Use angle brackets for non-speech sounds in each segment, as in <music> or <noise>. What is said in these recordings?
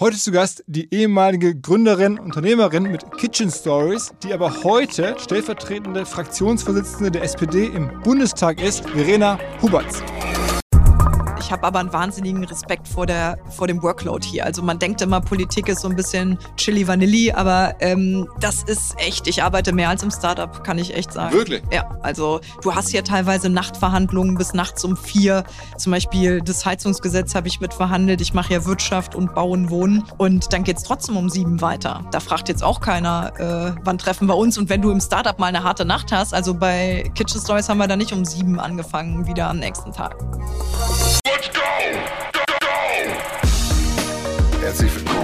Heute zu Gast die ehemalige Gründerin, Unternehmerin mit Kitchen Stories, die aber heute stellvertretende Fraktionsvorsitzende der SPD im Bundestag ist, Verena Huberts. Ich habe aber einen wahnsinnigen Respekt vor, der, vor dem Workload hier. Also man denkt immer, Politik ist so ein bisschen Chili Vanilli, aber ähm, das ist echt, ich arbeite mehr als im Startup, kann ich echt sagen. Wirklich? Ja, also du hast hier teilweise Nachtverhandlungen bis nachts um vier. Zum Beispiel das Heizungsgesetz habe ich mitverhandelt. Ich mache ja Wirtschaft und Bauen, Wohnen. Und dann geht es trotzdem um sieben weiter. Da fragt jetzt auch keiner, äh, wann treffen wir uns. Und wenn du im Startup mal eine harte Nacht hast, also bei Kitchen Stories haben wir da nicht um sieben angefangen, wieder am nächsten Tag. Herzlich willkommen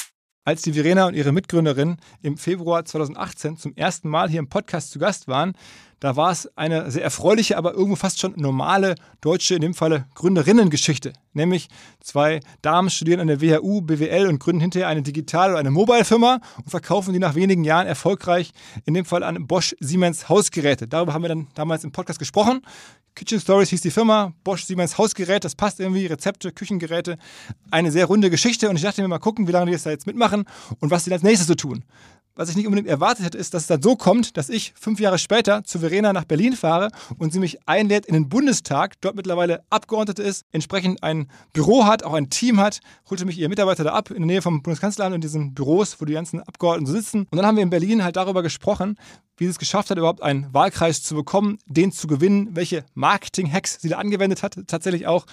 Als die Verena und ihre Mitgründerin im Februar 2018 zum ersten Mal hier im Podcast zu Gast waren, da war es eine sehr erfreuliche, aber irgendwo fast schon normale deutsche, in dem Falle Gründerinnengeschichte. Nämlich zwei Damen studieren an der WHU, BWL und gründen hinterher eine Digital- oder eine Mobile-Firma und verkaufen die nach wenigen Jahren erfolgreich, in dem Fall an Bosch Siemens Hausgeräte. Darüber haben wir dann damals im Podcast gesprochen. Kitchen Stories hieß die Firma, Bosch Siemens Hausgerät, das passt irgendwie, Rezepte, Küchengeräte. Eine sehr runde Geschichte und ich dachte mir mal gucken, wie lange die das da jetzt mitmachen und was sie als nächstes so tun. Was ich nicht unbedingt erwartet hätte, ist, dass es dann so kommt, dass ich fünf Jahre später zu Verena nach Berlin fahre und sie mich einlädt in den Bundestag, dort mittlerweile Abgeordnete ist, entsprechend ein Büro hat, auch ein Team hat, holte mich ihr Mitarbeiter da ab in der Nähe vom Bundeskanzleramt in diesen Büros, wo die ganzen Abgeordneten so sitzen. Und dann haben wir in Berlin halt darüber gesprochen, wie sie es geschafft hat, überhaupt einen Wahlkreis zu bekommen, den zu gewinnen, welche Marketing-Hacks sie da angewendet hat, tatsächlich auch.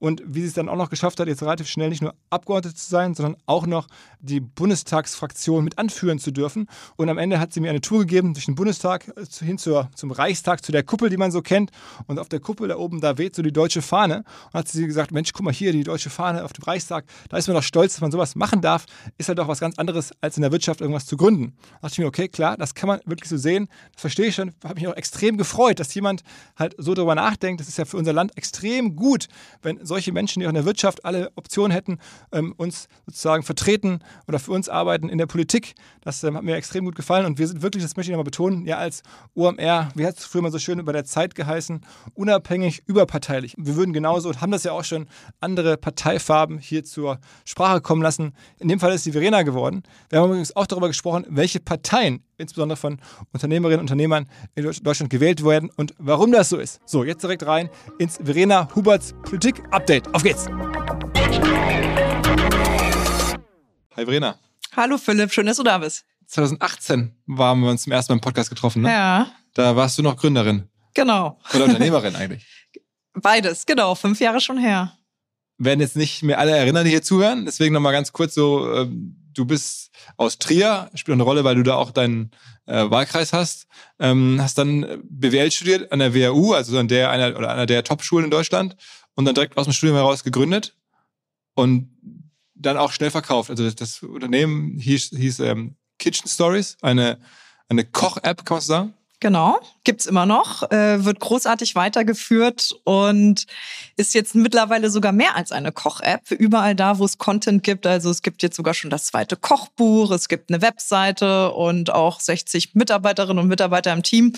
Und wie sie es dann auch noch geschafft hat, jetzt relativ schnell nicht nur Abgeordnete zu sein, sondern auch noch die Bundestagsfraktion mit anführen zu dürfen. Und am Ende hat sie mir eine Tour gegeben durch den Bundestag hin zur, zum Reichstag, zu der Kuppel, die man so kennt. Und auf der Kuppel da oben, da weht so die deutsche Fahne. Und hat sie gesagt, Mensch, guck mal hier, die deutsche Fahne auf dem Reichstag. Da ist man doch stolz, dass man sowas machen darf. Ist halt auch was ganz anderes, als in der Wirtschaft irgendwas zu gründen. Da dachte ich mir, okay, klar, das kann man wirklich so sehen. Das verstehe ich schon. Habe mich auch extrem gefreut, dass jemand halt so darüber nachdenkt. Das ist ja für unser Land extrem gut, wenn solche Menschen, die auch in der Wirtschaft alle Optionen hätten, ähm, uns sozusagen vertreten oder für uns arbeiten in der Politik. Das ähm, hat mir extrem gut gefallen und wir sind wirklich, das möchte ich nochmal betonen, ja als OMR, wie hat es früher mal so schön über der Zeit geheißen, unabhängig, überparteilich. Wir würden genauso und haben das ja auch schon andere Parteifarben hier zur Sprache kommen lassen. In dem Fall ist die Verena geworden. Wir haben übrigens auch darüber gesprochen, welche Parteien insbesondere von Unternehmerinnen und Unternehmern in Deutschland gewählt werden und warum das so ist. So, jetzt direkt rein ins Verena Huberts Politik Update. Auf geht's! Hi Verena. Hallo Philipp, schön, dass du da bist. 2018 waren wir uns zum ersten Mal im Podcast getroffen, ne? Ja, Da warst du noch Gründerin genau. oder Unternehmerin eigentlich. <laughs> Beides, genau, fünf Jahre schon her. Werden jetzt nicht mehr alle erinnern, die hier zuhören. Deswegen nochmal ganz kurz so, ähm, du bist aus Trier, spielt eine Rolle, weil du da auch deinen äh, Wahlkreis hast. Ähm, hast dann BWL studiert an der WHU, also an der einer oder einer der Top-Schulen in Deutschland und dann direkt aus dem Studium heraus gegründet und dann auch schnell verkauft. Also das, das Unternehmen hieß, hieß ähm, Kitchen Stories, eine, eine Koch-App, kann man so sagen. Genau. Gibt's immer noch, äh, wird großartig weitergeführt und ist jetzt mittlerweile sogar mehr als eine Koch-App. Überall da, wo es Content gibt. Also es gibt jetzt sogar schon das zweite Kochbuch, es gibt eine Webseite und auch 60 Mitarbeiterinnen und Mitarbeiter im Team.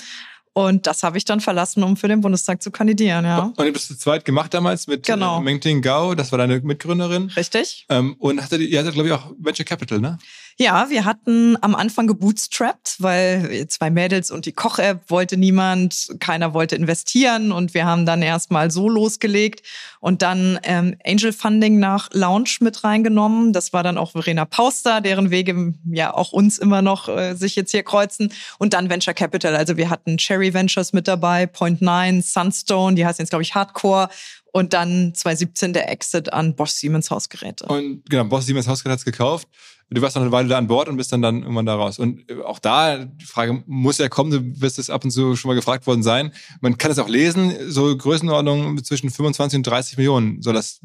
Und das habe ich dann verlassen, um für den Bundestag zu kandidieren, ja. Und habt das zu zweit gemacht damals mit Genau. äh, Mengting Gao, das war deine Mitgründerin. Richtig? Ähm, und ihr hattet, glaube ich, auch Venture Capital, ne? Ja, wir hatten am Anfang gebootstrapped, weil zwei Mädels und die Koch-App wollte niemand, keiner wollte investieren und wir haben dann erstmal so losgelegt und dann ähm, Angel Funding nach Launch mit reingenommen. Das war dann auch Verena Pauster, deren Wege ja auch uns immer noch äh, sich jetzt hier kreuzen und dann Venture Capital. Also wir hatten Cherry Ventures mit dabei, Point Nine, Sunstone, die heißt jetzt glaube ich Hardcore und dann 2017 der Exit an Bosch Siemens Hausgeräte. Und genau, Boss Siemens Hausgerät hat's gekauft. Du warst noch eine Weile da an Bord und bist dann, dann irgendwann da raus. Und äh, auch da, die Frage muss ja kommen, du wirst es ab und zu schon mal gefragt worden sein. Man kann es auch lesen, so Größenordnung zwischen 25 und 30 Millionen soll das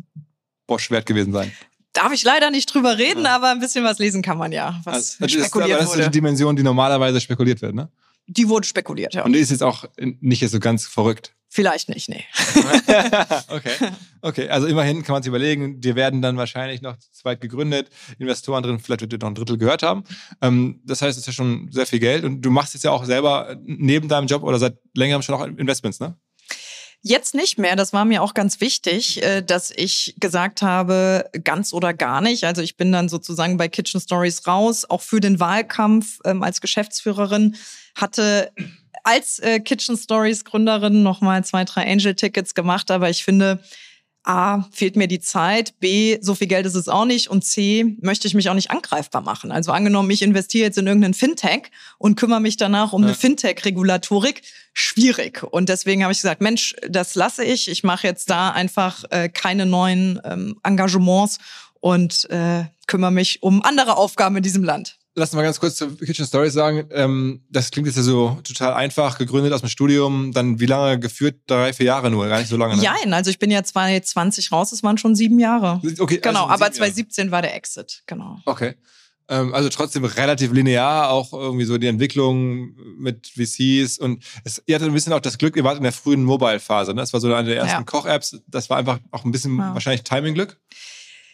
Bosch wert gewesen sein. Darf ich leider nicht drüber reden, aber ein bisschen was lesen kann man ja, was Also, das, ist, aber spekuliert das ist die wurde. Dimension, die normalerweise spekuliert wird, ne? Die wurde spekuliert, ja. Und die ist jetzt auch nicht so ganz verrückt. Vielleicht nicht, nee. <laughs> okay. Okay, also immerhin kann man sich überlegen, die werden dann wahrscheinlich noch zweit gegründet, Investoren drin, vielleicht wird dir noch ein Drittel gehört haben. Ähm, das heißt, es ist ja schon sehr viel Geld und du machst jetzt ja auch selber neben deinem Job oder seit längerem schon auch Investments, ne? Jetzt nicht mehr. Das war mir auch ganz wichtig, äh, dass ich gesagt habe, ganz oder gar nicht. Also ich bin dann sozusagen bei Kitchen Stories raus, auch für den Wahlkampf ähm, als Geschäftsführerin, hatte als äh, Kitchen Stories Gründerin nochmal zwei, drei Angel-Tickets gemacht. Aber ich finde, A, fehlt mir die Zeit, B, so viel Geld ist es auch nicht und C, möchte ich mich auch nicht angreifbar machen. Also angenommen, ich investiere jetzt in irgendeinen Fintech und kümmere mich danach um Ja. eine Fintech-Regulatorik, schwierig. Und deswegen habe ich gesagt, Mensch, das lasse ich. Ich mache jetzt da einfach äh, keine neuen ähm, Engagements und äh, kümmere mich um andere Aufgaben in diesem Land. Lass uns mal ganz kurz zur Kitchen Stories sagen. Ähm, das klingt jetzt ja so total einfach, gegründet aus dem Studium, dann wie lange geführt? Drei, vier Jahre nur, gar nicht so lange. Ne? Jein, also ich bin ja 2020 raus, es waren schon sieben Jahre. Okay, Genau, also aber sieben Jahre. 2017 war der Exit, genau. Okay. Ähm, also trotzdem relativ linear, auch irgendwie so die Entwicklung mit VCs und es, ihr hattet ein bisschen auch das Glück, ihr wart in der frühen Mobile-Phase, ne? Das war so eine der ersten Ja. Koch-Apps. Das war einfach auch ein bisschen Ja. wahrscheinlich Timing-Glück.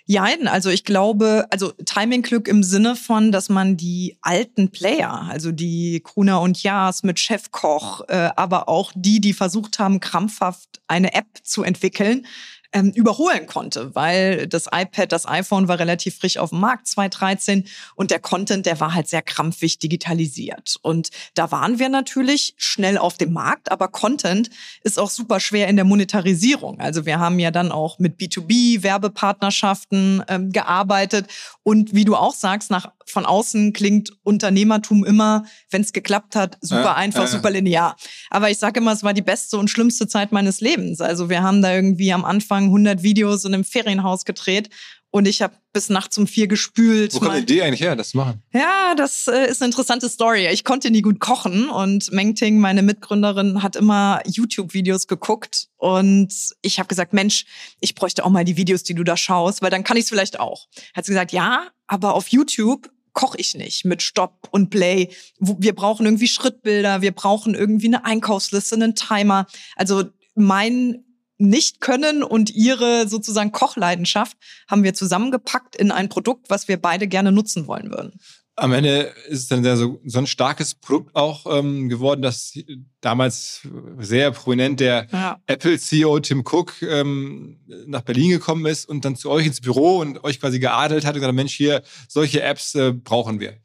Jein, also ich glaube, also Timing-Glück im Sinne von, dass man die alten Player, also die Gruner und Jaas mit Chefkoch, äh, aber auch die, die versucht haben, krampfhaft eine App zu entwickeln, ähm, überholen konnte, weil das iPad, das iPhone war relativ frisch auf dem Markt 2013 und der Content, der war halt sehr krampfig digitalisiert. Und da waren wir natürlich schnell auf dem Markt, aber Content ist auch super schwer in der Monetarisierung. Also wir haben ja dann auch mit B2B Werbepartnerschaften ähm, gearbeitet und wie du auch sagst, nach von außen klingt Unternehmertum immer, wenn es geklappt hat, super Ja, einfach, ja. super linear. Aber ich sage immer, es war die beste und schlimmste Zeit meines Lebens. Also wir haben da irgendwie am Anfang 100 Videos in einem Ferienhaus gedreht und ich habe bis nachts um vier gespült. Wo kommt die Idee eigentlich her, das zu machen? ja, das äh, ist eine interessante Story. Ich konnte nie gut kochen und Mengting, meine Mitgründerin, hat immer YouTube-Videos geguckt und ich habe gesagt, Mensch, ich bräuchte auch mal die Videos, die du da schaust, weil dann kann ich es vielleicht auch. Hat sie gesagt, ja, aber auf YouTube koche ich nicht mit Stopp und Play. Wir brauchen irgendwie Schrittbilder, wir brauchen irgendwie eine Einkaufsliste, einen Timer. Also mein nicht-Können und ihre sozusagen Kochleidenschaft haben wir zusammengepackt in ein Produkt, was wir beide gerne nutzen wollen würden. Am Ende ist es dann sehr so, so ein starkes Produkt auch ähm, geworden, dass damals sehr prominent der Ja. Apple-CEO Tim Cook ähm, nach Berlin gekommen ist und dann zu euch ins Büro und euch quasi geadelt hat und gesagt, Mensch, hier, solche Apps äh, brauchen wir.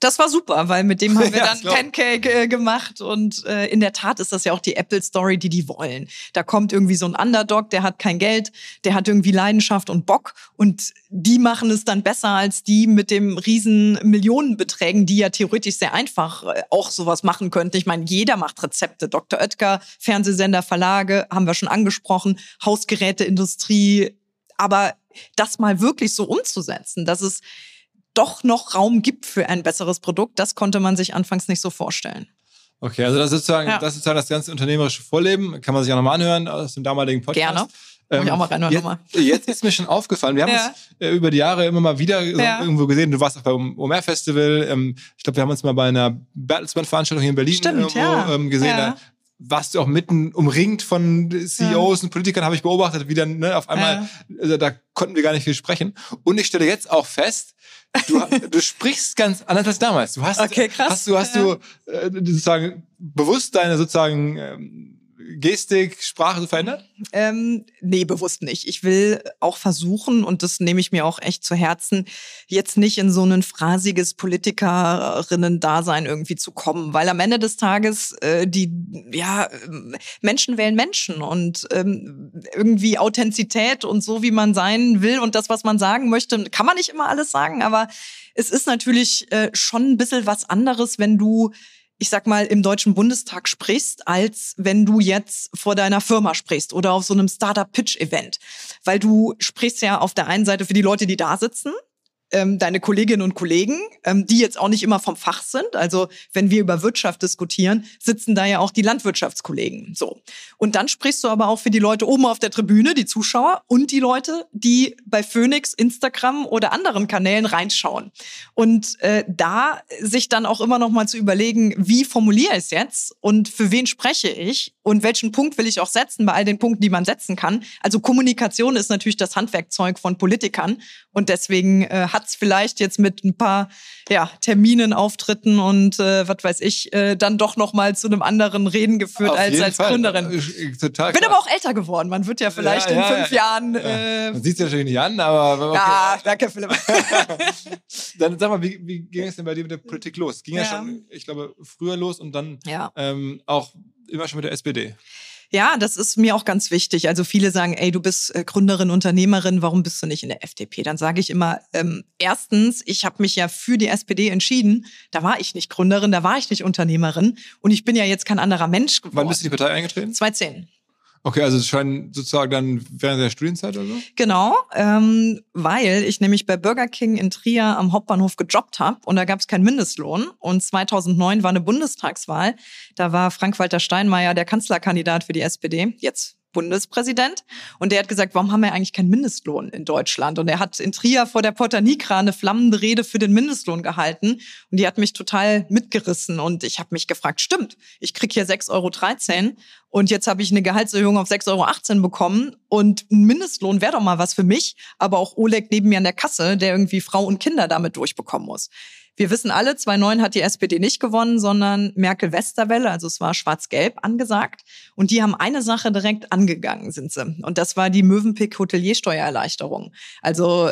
Das war super, weil mit dem haben wir <laughs> Ja, dann ich. Pancake äh, gemacht und äh, in der Tat ist das ja auch die Apple Story, die die wollen. Da kommt irgendwie so ein Underdog, der hat kein Geld, der hat irgendwie Leidenschaft und Bock und die machen es dann besser als die mit dem riesen Millionenbeträgen, die ja theoretisch sehr einfach äh, auch sowas machen könnten. Ich meine, jeder macht Rezepte. Dr. Oetker, Fernsehsender, Verlage, haben wir schon angesprochen, Hausgeräteindustrie, aber das mal wirklich so umzusetzen, dass es doch noch Raum gibt für ein besseres Produkt, das konnte man sich anfangs nicht so vorstellen. Okay, also das ist sozusagen, Ja. das ist sozusagen das ganze unternehmerische Vorleben. Kann man sich auch nochmal anhören aus dem damaligen Podcast. Gerne. Ähm, ich auch mal rein jetzt, nochmal. jetzt ist mir schon aufgefallen, wir haben Ja. uns äh, über die Jahre immer mal wieder Ja. irgendwo gesehen. Du warst auch beim OMR-Festival. Ähm, ich glaube, wir haben uns mal bei einer Bertelsmann-Veranstaltung hier in Berlin Stimmt, irgendwo ja. ähm, gesehen. Da warst du auch mitten umringt von CEOs und Politikern, habe ich beobachtet, wie dann ne, auf einmal, also, da konnten wir gar nicht viel sprechen. Und ich stelle jetzt auch fest, du, du sprichst ganz anders als damals. Du hast, Okay, krass. hast du, hast du äh, sozusagen bewusst deine sozusagen ähm, Gestik, Sprache verändert? Ähm, nee, bewusst nicht. Ich will auch versuchen, und das nehme ich mir auch echt zu Herzen, jetzt nicht in so ein phrasiges Politikerinnen-Dasein irgendwie zu kommen. Weil am Ende des Tages, äh, die, ja, ähm, Menschen wählen Menschen und ähm, irgendwie Authentizität und so, wie man sein will und das, was man sagen möchte, kann man nicht immer alles sagen, aber es ist natürlich äh, schon ein bisschen was anderes, wenn du ich sag mal, im Deutschen Bundestag sprichst, als wenn du jetzt vor deiner Firma sprichst oder auf so einem Startup-Pitch-Event. Weil du sprichst ja auf der einen Seite für die Leute, die da sitzen, ähm, deine Kolleginnen und Kollegen, ähm, die jetzt auch nicht immer vom Fach sind. Also wenn wir über Wirtschaft diskutieren, sitzen da ja auch die Landwirtschaftskollegen. So. Und dann sprichst du aber auch für die Leute oben auf der Tribüne, die Zuschauer und die Leute, die bei Phoenix, Instagram oder anderen Kanälen reinschauen. Und äh, da sich dann auch immer noch mal zu überlegen, wie formuliere ich es jetzt und für wen spreche ich und welchen Punkt will ich auch setzen bei all den Punkten, die man setzen kann. Also Kommunikation ist natürlich das Handwerkzeug von Politikern und deswegen äh, hat es vielleicht jetzt mit ein paar ja, Terminen, Auftritten und äh, was weiß ich, äh, dann doch noch mal zu einem anderen Reden geführt Auf als als Fall. Gründerin. Äh, Total Bin aber auch älter geworden. Man wird ja vielleicht Ja, in ja, fünf ja. Jahren. Äh, Man sieht es natürlich nicht an, aber okay. Ja, danke, Philipp. <laughs> Dann sag mal, wie, wie ging es denn bei dir mit der Politik los? Ging ja, Ja. schon, ich glaube, früher los und dann ja. ähm, auch immer schon mit der SPD. Ja, das ist mir auch ganz wichtig. Also viele sagen, ey, du bist äh, Gründerin, Unternehmerin, warum bist du nicht in der FDP? Dann sage ich immer, ähm, erstens, ich habe mich ja für die SPD entschieden. Da war ich nicht Gründerin, da war ich nicht Unternehmerin. Und ich bin ja jetzt kein anderer Mensch geworden. Wann bist du in die Partei eingetreten? 2010. Okay, also es scheint sozusagen dann während der Studienzeit oder so? Genau, ähm, weil ich nämlich bei Burger King in Trier am Hauptbahnhof gejobbt habe und da gab es keinen Mindestlohn. Und 2009 war eine Bundestagswahl. Da war Frank-Walter Steinmeier der Kanzlerkandidat für die SPD, jetzt Bundespräsident. Und der hat gesagt, warum haben wir eigentlich keinen Mindestlohn in Deutschland? Und er hat in Trier vor der Porta Nigra eine flammende Rede für den Mindestlohn gehalten. Und die hat mich total mitgerissen. Und ich habe mich gefragt, stimmt, ich krieg hier 6,13 Euro und jetzt habe ich eine Gehaltserhöhung auf 6,18 Euro bekommen. Und ein Mindestlohn wäre doch mal was für mich, aber auch Oleg neben mir an der Kasse, der irgendwie Frau und Kinder damit durchbekommen muss. Wir wissen alle, 2009 hat die SPD nicht gewonnen, sondern Merkel-Westerwelle, also es war schwarz-gelb angesagt. Und die haben eine Sache direkt angegangen, sind sie. Und das war die Mövenpick-Hoteliersteuererleichterung. Also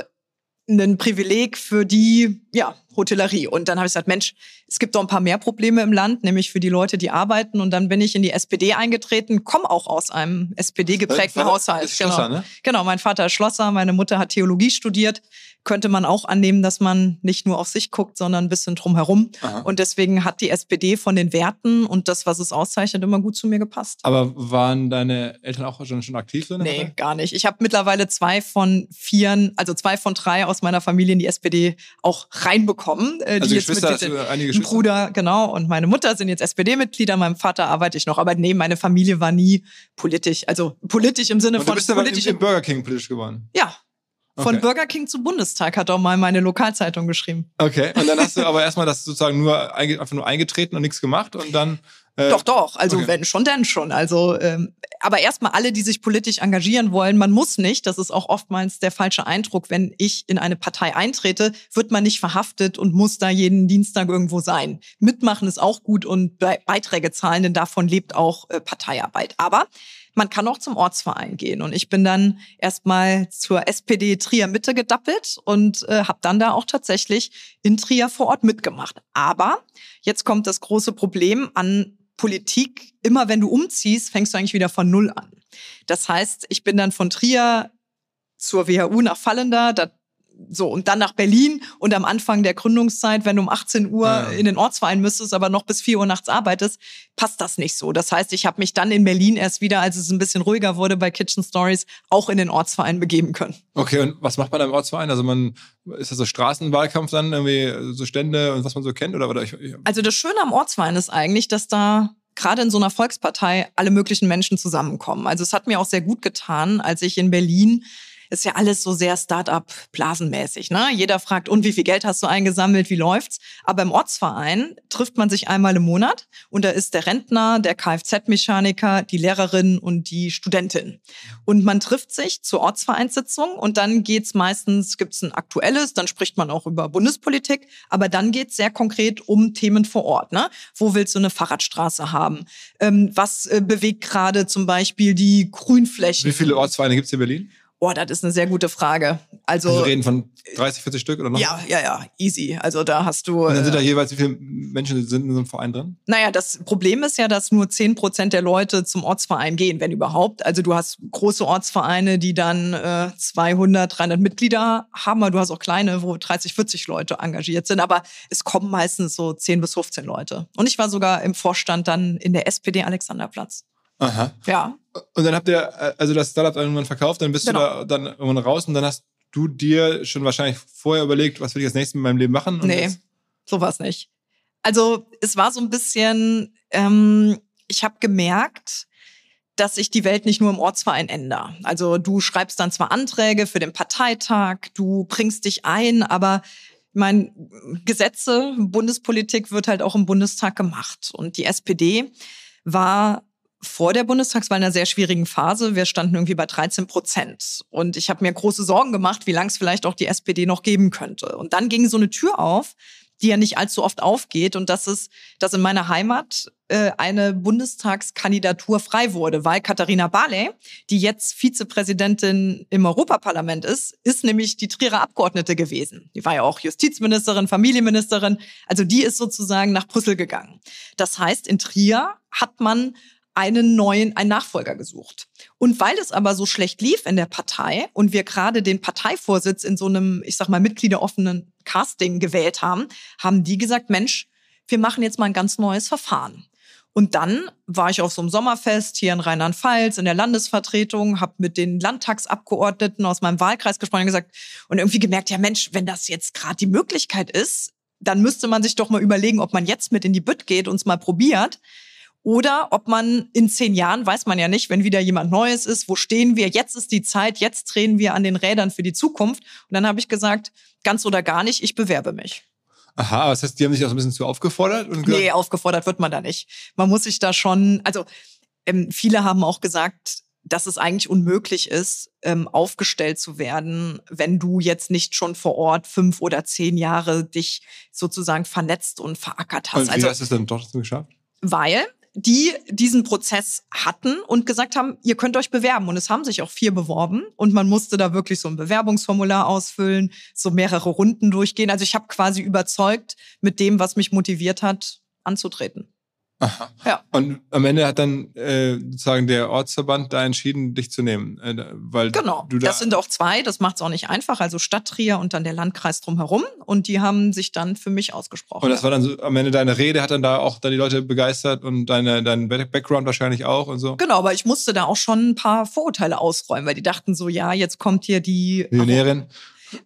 ein Privileg für die ja, Hotellerie. Und dann habe ich gesagt, Mensch, es gibt doch ein paar mehr Probleme im Land, nämlich für die Leute, die arbeiten. Und dann bin ich in die SPD eingetreten, komme auch aus einem SPD-geprägten Haushalt. ist Schlosser, genau. ne? genau, mein Vater ist Schlosser, meine Mutter hat Theologie studiert. Könnte man auch annehmen, dass man nicht nur auf sich guckt, sondern ein bisschen drumherum. Aha. Und deswegen hat die SPD von den Werten und das, was es auszeichnet, immer gut zu mir gepasst. Aber waren deine Eltern auch schon, schon aktiv so Nee, Partei? gar nicht. Ich habe mittlerweile zwei von vier, also zwei von drei aus meiner Familie in die SPD auch reinbekommen. Äh, Also die jetzt Geschwister, hast du sind. einige Ein Geschwister? Bruder, genau, und meine Mutter sind jetzt SPD-Mitglieder, meinem Vater arbeite ich noch. Aber nee, meine Familie war nie politisch. Also politisch im Sinne Und du von bist aber im, politisch. im Burger King politisch geworden. ja. Von Okay. Burger King zu Bundestag hat auch mal meine Lokalzeitung geschrieben. Okay. Und dann hast du <laughs> aber erstmal das sozusagen nur einfach nur eingetreten und nichts gemacht und dann. Äh, Doch, doch. Also okay. wenn schon, dann schon. Also, ähm, aber erstmal alle, die sich politisch engagieren wollen, man muss nicht. Das ist auch oftmals der falsche Eindruck. Wenn ich in eine Partei eintrete, wird man nicht verhaftet und muss da jeden Dienstag irgendwo sein. Mitmachen ist auch gut und Be Beiträge zahlen, denn davon lebt auch äh, Parteiarbeit. Aber man kann auch zum Ortsverein gehen. Und ich bin dann erstmal zur SPD Trier Mitte gedappelt und äh, habe dann da auch tatsächlich in Trier vor Ort mitgemacht. Aber jetzt kommt das große Problem an Politik. Immer wenn du umziehst, fängst du eigentlich wieder von Null an. Das heißt, ich bin dann von Trier zur WHU nach Fallender, da so, und dann nach Berlin und am Anfang der Gründungszeit, wenn du um 18 Uhr Ja. in den Ortsverein müsstest, aber noch bis 4 Uhr nachts arbeitest, passt das nicht so. Das heißt, ich habe mich dann in Berlin erst wieder, als es ein bisschen ruhiger wurde bei Kitchen Stories, auch in den Ortsverein begeben können. Okay, und was macht man da im Ortsverein? Also man ist das so Straßenwahlkampf dann irgendwie so Stände und was man so kennt oder, oder Also das Schöne am Ortsverein ist eigentlich, dass da gerade in so einer Volkspartei alle möglichen Menschen zusammenkommen. Also es hat mir auch sehr gut getan, als ich in Berlin ist ja alles so sehr Start-up-blasenmäßig. Ne? Jeder fragt, und wie viel Geld hast du eingesammelt, wie läuft's? Aber im Ortsverein trifft man sich einmal im Monat und da ist der Rentner, der Kfz-Mechaniker, die Lehrerin und die Studentin. Und man trifft sich zur Ortsvereinssitzung und dann geht's meistens, gibt's ein aktuelles, dann spricht man auch über Bundespolitik, aber dann geht's sehr konkret um Themen vor Ort. Ne? Wo willst du eine Fahrradstraße haben? Ähm, was äh, bewegt gerade zum Beispiel die Grünflächen? Wie viele Ortsvereine gibt's in Berlin? Boah, das ist eine sehr gute Frage. Also Wir reden von 30, 40 Stück oder noch? ja, ja, ja, easy. Also da hast du. Und dann sind da Äh, jeweils, wie viele Menschen sind in so einem Verein drin? naja, das Problem ist ja, dass nur 10 Prozent der Leute zum Ortsverein gehen, wenn überhaupt. Also du hast große Ortsvereine, die dann äh, 200, 300 Mitglieder haben, aber du hast auch kleine, wo 30, 40 Leute engagiert sind. Aber es kommen meistens so 10 bis 15 Leute. Und ich war sogar im Vorstand dann in der SPD Alexanderplatz. Aha. Ja, Und dann habt ihr äh, also das Startup dann irgendwann verkauft, dann bist Genau. du da dann irgendwann raus und dann hast du dir schon wahrscheinlich vorher überlegt, was will ich als nächstes mit meinem Leben machen? Und Nee, sowas nicht. Also es war so ein bisschen, ähm, ich habe gemerkt, dass sich die Welt nicht nur im Ortsverein ändert. Also du schreibst dann zwar Anträge für den Parteitag, du bringst dich ein, aber ich meine, Gesetze, Bundespolitik wird halt auch im Bundestag gemacht. Und die SPD war vor der Bundestagswahl in einer sehr schwierigen Phase. Wir standen irgendwie bei 13 Prozent. Und ich habe mir große Sorgen gemacht, wie lange es vielleicht auch die SPD noch geben könnte. Und dann ging so eine Tür auf, die ja nicht allzu oft aufgeht. Und das ist, dass in meiner Heimat äh, eine Bundestagskandidatur frei wurde, weil Katharina Barley, die jetzt Vizepräsidentin im Europaparlament ist, ist nämlich die Trierer Abgeordnete gewesen. Die war ja auch Justizministerin, Familienministerin. Also die ist sozusagen nach Brüssel gegangen. Das heißt, in Trier hat man einen neuen, einen Nachfolger gesucht. Und weil es aber so schlecht lief in der Partei und wir gerade den Parteivorsitz in so einem, ich sag mal, mitgliederoffenen Casting gewählt haben, haben die gesagt, Mensch, wir machen jetzt mal ein ganz neues Verfahren. Und dann war ich auf so einem Sommerfest hier in Rheinland-Pfalz in der Landesvertretung, habe mit den Landtagsabgeordneten aus meinem Wahlkreis gesprochen und gesagt und irgendwie gemerkt, ja Mensch, wenn das jetzt gerade die Möglichkeit ist, dann müsste man sich doch mal überlegen, ob man jetzt mit in die Bütt geht und es mal probiert. Oder ob man in zehn Jahren, weiß man ja nicht, wenn wieder jemand Neues ist, wo stehen wir, jetzt ist die Zeit, jetzt drehen wir an den Rädern für die Zukunft. Und dann habe ich gesagt, ganz oder gar nicht, ich bewerbe mich. Aha, das heißt, die haben sich auch ein bisschen zu aufgefordert und Nee, aufgefordert wird man da nicht. Man muss sich da schon, also ähm, viele haben auch gesagt, dass es eigentlich unmöglich ist, ähm, aufgestellt zu werden, wenn du jetzt nicht schon vor Ort fünf oder zehn Jahre dich sozusagen vernetzt und verackert hast. und wie Also hast du es dann trotzdem geschafft? weil die diesen Prozess hatten und gesagt haben, ihr könnt euch bewerben. Und es haben sich auch vier beworben und man musste da wirklich so ein Bewerbungsformular ausfüllen, so mehrere Runden durchgehen. Also ich habe quasi überzeugt mit dem, was mich motiviert hat, anzutreten. Aha. Ja. Und am Ende hat dann äh, sozusagen der Ortsverband da entschieden, dich zu nehmen, äh, weil Genau. da Das sind auch zwei, das macht es auch nicht einfach. Also Stadt Trier und dann der Landkreis drumherum. Und die haben sich dann für mich ausgesprochen. und das war dann so, am Ende deine Rede hat dann da auch dann die Leute begeistert und deine dein Background wahrscheinlich auch und so. Genau, aber ich musste da auch schon ein paar Vorurteile ausräumen, weil die dachten so, ja, jetzt kommt hier die Millionärin.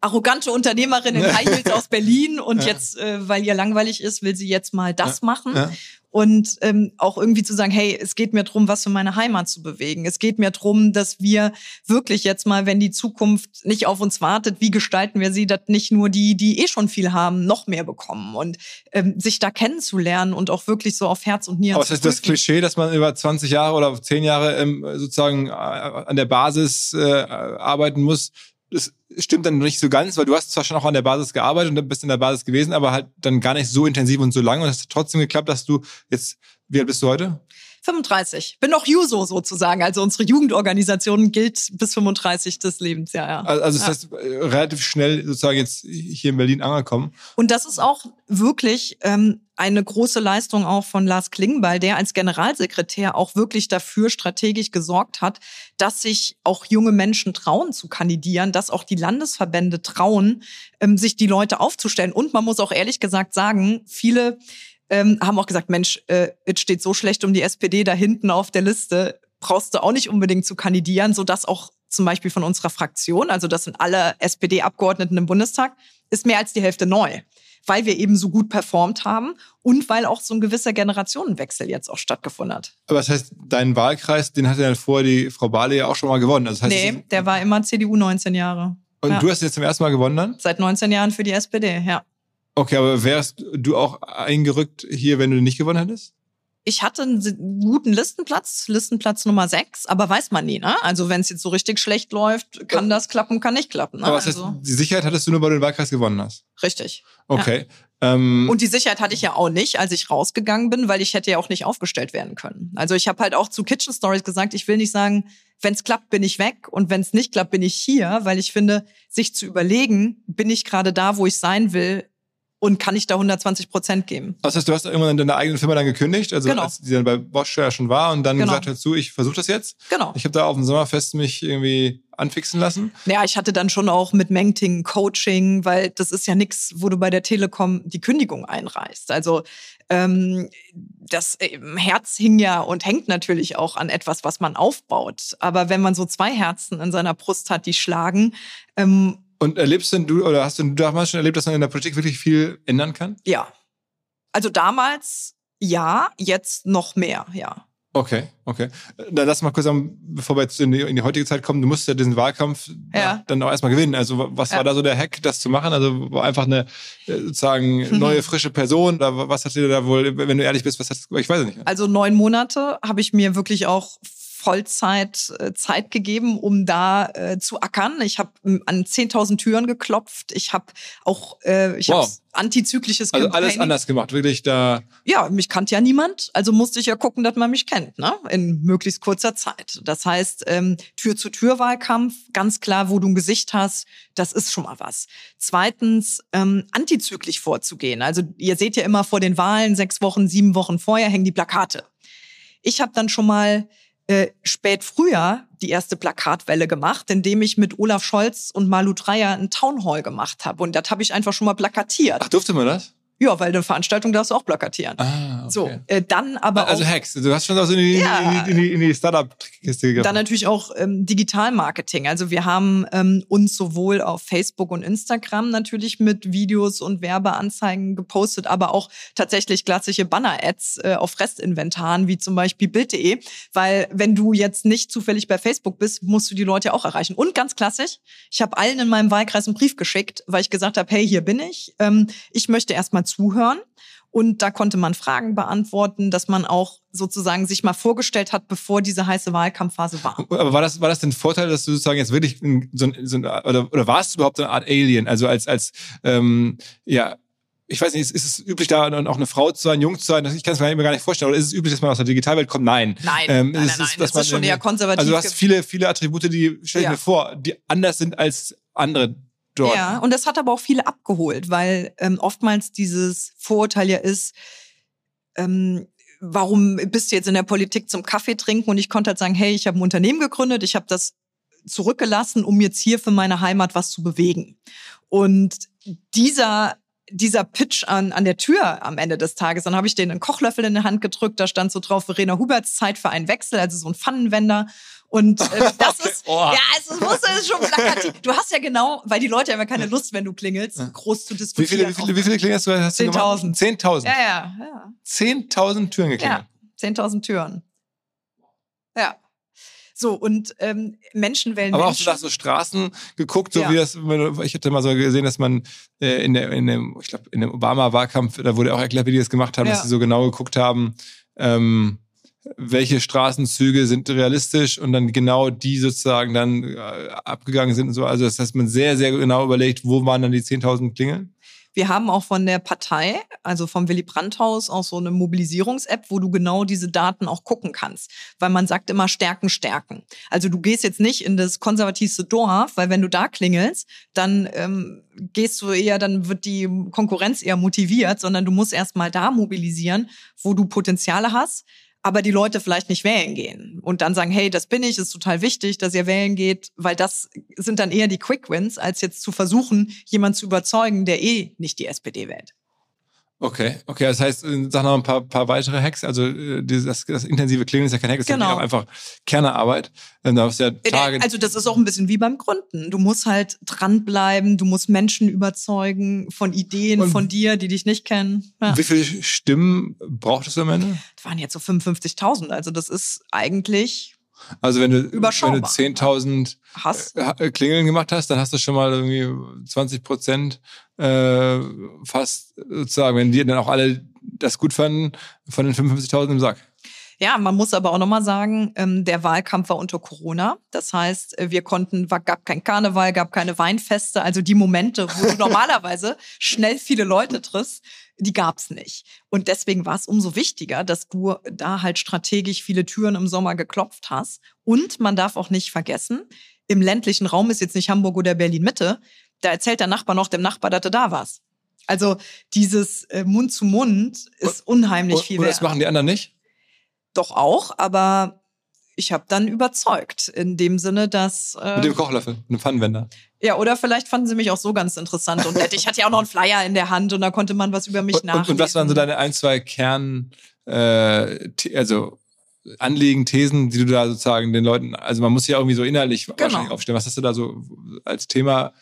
arrogante Unternehmerin in High Heels aus Berlin und <laughs> Ja. jetzt, äh, weil ihr langweilig ist, will sie jetzt mal das machen. Ja. Und ähm, auch irgendwie zu sagen, hey, es geht mir drum, was für meine Heimat zu bewegen. Es geht mir drum, dass wir wirklich jetzt mal, wenn die Zukunft nicht auf uns wartet, wie gestalten wir sie, dass nicht nur die, die eh schon viel haben, noch mehr bekommen und ähm, sich da kennenzulernen und auch wirklich so auf Herz und Nieren Aber es ist das. Klischee, dass man über 20 Jahre oder 10 Jahre ähm, sozusagen äh, an der Basis äh, arbeiten muss. Das stimmt dann nicht so ganz, weil du hast zwar schon auch an der Basis gearbeitet und bist in der Basis gewesen, aber halt dann gar nicht so intensiv und so lange. Und es hat trotzdem geklappt, dass du jetzt, wie alt bist du heute? 35. Bin noch Juso sozusagen. Also unsere Jugendorganisation gilt bis 35 des Lebens, ja, ja. Also das Ja. heißt, äh, relativ schnell sozusagen jetzt hier in Berlin angekommen. Und das ist auch wirklich ähm, eine große Leistung auch von Lars Klingbeil, der als Generalsekretär auch wirklich dafür strategisch gesorgt hat, dass sich auch junge Menschen trauen zu kandidieren, dass auch die Landesverbände trauen, ähm, sich die Leute aufzustellen. Und man muss auch ehrlich gesagt sagen, viele ähm, haben auch gesagt, Mensch, äh, es steht so schlecht um die SPD da hinten auf der Liste, brauchst du auch nicht unbedingt zu kandidieren, sodass auch zum Beispiel von unserer Fraktion, also das sind alle SPD-Abgeordneten im Bundestag, ist mehr als die Hälfte neu weil wir eben so gut performt haben und weil auch so ein gewisser Generationenwechsel jetzt auch stattgefunden hat. Aber das heißt, dein Wahlkreis, den hatte ja vorher die Frau Barley ja auch schon mal gewonnen. Also das heißt, nee, der war immer CDU 19 Jahre. Und ja. du hast jetzt zum ersten Mal gewonnen dann? Seit 19 Jahren für die SPD, ja. Okay, aber wärst du auch eingerückt hier, wenn du nicht gewonnen hättest? ich hatte einen guten Listenplatz, Listenplatz Nummer 6, aber weiß man nie, ne? Also wenn es jetzt so richtig schlecht läuft, kann das klappen, kann nicht klappen. Ne? Aber also, heißt, die Sicherheit hattest du nur, weil du den Wahlkreis gewonnen hast? Richtig. Okay. Ja. Ähm, und die Sicherheit hatte ich ja auch nicht, als ich rausgegangen bin, weil ich hätte ja auch nicht aufgestellt werden können. Also ich habe halt auch zu Kitchen Stories gesagt, ich will nicht sagen, wenn es klappt, bin ich weg und wenn es nicht klappt, bin ich hier, weil ich finde, sich zu überlegen, bin ich gerade da, wo ich sein will, und kann ich da 120 Prozent geben. Das heißt, du hast irgendwann deine eigene Firma dann gekündigt, also genau. als die dann bei Bosch ja schon war und dann genau. gesagt hast, du, ich versuche das jetzt. Genau. Ich habe da auf dem Sommerfest mich irgendwie anfixen lassen. Ja, ich hatte dann schon auch mit Mengting Coaching, weil das ist ja nichts, wo du bei der Telekom die Kündigung einreißt. Also ähm, das äh, Herz hing ja und hängt natürlich auch an etwas, was man aufbaut. Aber wenn man so zwei Herzen in seiner Brust hat, die schlagen, ähm, und erlebst denn du oder hast du damals schon erlebt, dass man in der Politik wirklich viel ändern kann? Ja. Also damals ja, jetzt noch mehr, ja. Okay, okay. Dann lass mal kurz sagen, bevor wir jetzt in die, in die heutige Zeit kommen, du musst ja diesen Wahlkampf ja. dann auch erstmal gewinnen. Also was ja. war da so der Hack, das zu machen? Also einfach eine äh, sozusagen neue, frische Person oder was hat dir da wohl, wenn du ehrlich bist, was hat, ich weiß es nicht. Also neun Monate habe ich mir wirklich auch Vollzeit äh, Zeit gegeben, um da äh, zu ackern. Ich habe an 10.000 Türen geklopft. Ich habe auch äh, ich wow. antizyklisches Also alles anders gemacht, wirklich da. Ja, mich kannte ja niemand, also musste ich ja gucken, dass man mich kennt, ne? In möglichst kurzer Zeit. Das heißt, ähm, Tür zu Tür Wahlkampf, ganz klar, wo du ein Gesicht hast, das ist schon mal was. Zweitens, ähm, antizyklisch vorzugehen. Also ihr seht ja immer vor den Wahlen sechs Wochen, sieben Wochen vorher hängen die Plakate. Ich habe dann schon mal äh, spät früher die erste Plakatwelle gemacht, indem ich mit Olaf Scholz und Malu Dreyer ein Townhall gemacht habe. Und das habe ich einfach schon mal plakatiert. Ach, durfte man das? Ja, weil eine Veranstaltung darfst du auch plakatieren. Ah, okay. So, äh, dann aber also auch, Hacks. Du hast schon auch so in die, ja, in die, in die Startup-Kiste gegangen. Dann natürlich auch ähm, Digital-Marketing. Also wir haben ähm, uns sowohl auf Facebook und Instagram natürlich mit Videos und Werbeanzeigen gepostet, aber auch tatsächlich klassische Banner-Ads äh, auf Restinventaren, wie zum Beispiel Bild.de. Weil wenn du jetzt nicht zufällig bei Facebook bist, musst du die Leute auch erreichen. Und ganz klassisch, ich habe allen in meinem Wahlkreis einen Brief geschickt, weil ich gesagt habe, hey, hier bin ich. Ähm, ich möchte erstmal zuhören. Und da konnte man Fragen beantworten, dass man auch sozusagen sich mal vorgestellt hat, bevor diese heiße Wahlkampfphase war. Aber war das, war das denn Vorteil, dass du sozusagen jetzt wirklich so ein, so ein oder, oder warst du überhaupt eine Art Alien? Also als, als ähm, ja, ich weiß nicht, ist, ist es üblich, da auch eine Frau zu sein, jung zu sein? Ich kann es mir gar nicht vorstellen. Oder ist es üblich, dass man aus der Digitalwelt kommt? Nein. Nein, ähm, nein, nein, nein. das ist schon eher konservativ. Also du hast viele, viele Attribute, die, stell ich ja. mir vor, die anders sind als andere dort. Ja, und das hat aber auch viele abgeholt, weil ähm, oftmals dieses Vorurteil ja ist, ähm, warum bist du jetzt in der Politik zum Kaffee trinken? Und ich konnte halt sagen, hey, ich habe ein Unternehmen gegründet, ich habe das zurückgelassen, um jetzt hier für meine Heimat was zu bewegen. Und dieser dieser Pitch an, an der Tür am Ende des Tages, dann habe ich denen einen Kochlöffel in die Hand gedrückt, da stand so drauf Verena Huberts Zeit für einen Wechsel, also so ein Pfannenwender. Und <laughs> äh, das ist, oh. ja, es muss es schon plakativ. Du hast ja genau, weil die Leute haben ja keine Lust, wenn du klingelst, groß zu diskutieren. Wie viele, wie viele, wie viele klingelst du? 10.000. 10.000? Ja, ja, ja. 10.000 Türen geklingelt? Ja, 10.000 Türen. Ja. So, und ähm, Menschen wählen Aber Menschen. auch so nach so Straßen geguckt, so ja. wie das, ich hatte mal so gesehen, dass man äh, in, der, in dem, ich glaube, in dem Obama-Wahlkampf, da wurde auch erklärt, wie die das gemacht haben, ja. dass sie so genau geguckt haben, ähm, welche Straßenzüge sind realistisch und dann genau die sozusagen dann äh, abgegangen sind und so. Also das heißt, man sehr, sehr genau überlegt, wo waren dann die 10.000 Klingeln? Wir haben auch von der Partei, also vom Willy Brandt-Haus, auch so eine Mobilisierungs-App, wo du genau diese Daten auch gucken kannst. Weil man sagt immer Stärken, Stärken. Also du gehst jetzt nicht in das konservativste Dorf, weil wenn du da klingelst, dann ähm, gehst du eher, dann wird die Konkurrenz eher motiviert, sondern du musst erst mal da mobilisieren, wo du Potenziale hast aber die Leute vielleicht nicht wählen gehen und dann sagen, hey, das bin ich, ist total wichtig, dass ihr wählen geht, weil das sind dann eher die Quick Wins, als jetzt zu versuchen, jemanden zu überzeugen, der eh nicht die SPD wählt. Okay, okay, das heißt, äh, sag noch ein paar, paar weitere Hacks. Also äh, das, das intensive Klingeln ist ja kein Hack, das Genau. ist ja auch einfach Kernearbeit. Da hast du ja Tage. Also das ist auch ein bisschen wie beim Gründen. Du musst halt dranbleiben, du musst Menschen überzeugen von Ideen Und- von dir, die dich nicht kennen. Ja. Wie viele Stimmen brauchtest du am Ende? Das waren jetzt so 55.000. Also das ist eigentlich Also wenn du, wenn du Überschaubar. 10.000 Hass. äh, Klingeln gemacht hast, dann hast du schon mal irgendwie 20 Prozent äh, fast sozusagen, wenn die dann auch alle das gut fanden, von den 55.000 im Sack. Ja, man muss aber auch nochmal sagen, ähm, der Wahlkampf war unter Corona. Das heißt, äh, wir konnten, gab kein Karneval, gab keine Weinfeste. Also die Momente, wo du <laughs> normalerweise schnell viele Leute triffst, die gab's nicht. Und deswegen war es umso wichtiger, dass du da halt strategisch viele Türen im Sommer geklopft hast. Und man darf auch nicht vergessen, im ländlichen Raum ist jetzt nicht Hamburg oder Berlin Mitte. Da erzählt der Nachbar noch dem Nachbar, dass du da warst. Also dieses äh, Mund zu Mund ist unheimlich Und, viel und wert das machen die anderen nicht? doch auch, aber ich habe dann überzeugt in dem Sinne, dass Mit äh, dem Kochlöffel, einem Pfannenwender. ja oder vielleicht fanden sie mich auch so ganz interessant und nett. Ich hatte ja auch noch einen Flyer in der Hand und da konnte man was über mich Und, und, nachlesen. und was waren so deine ein, zwei Kern, äh, also Anliegen, Thesen, die du da sozusagen den Leuten, also man muss ja irgendwie so innerlich Genau. wahrscheinlich aufstellen. Was hast du da so als Thema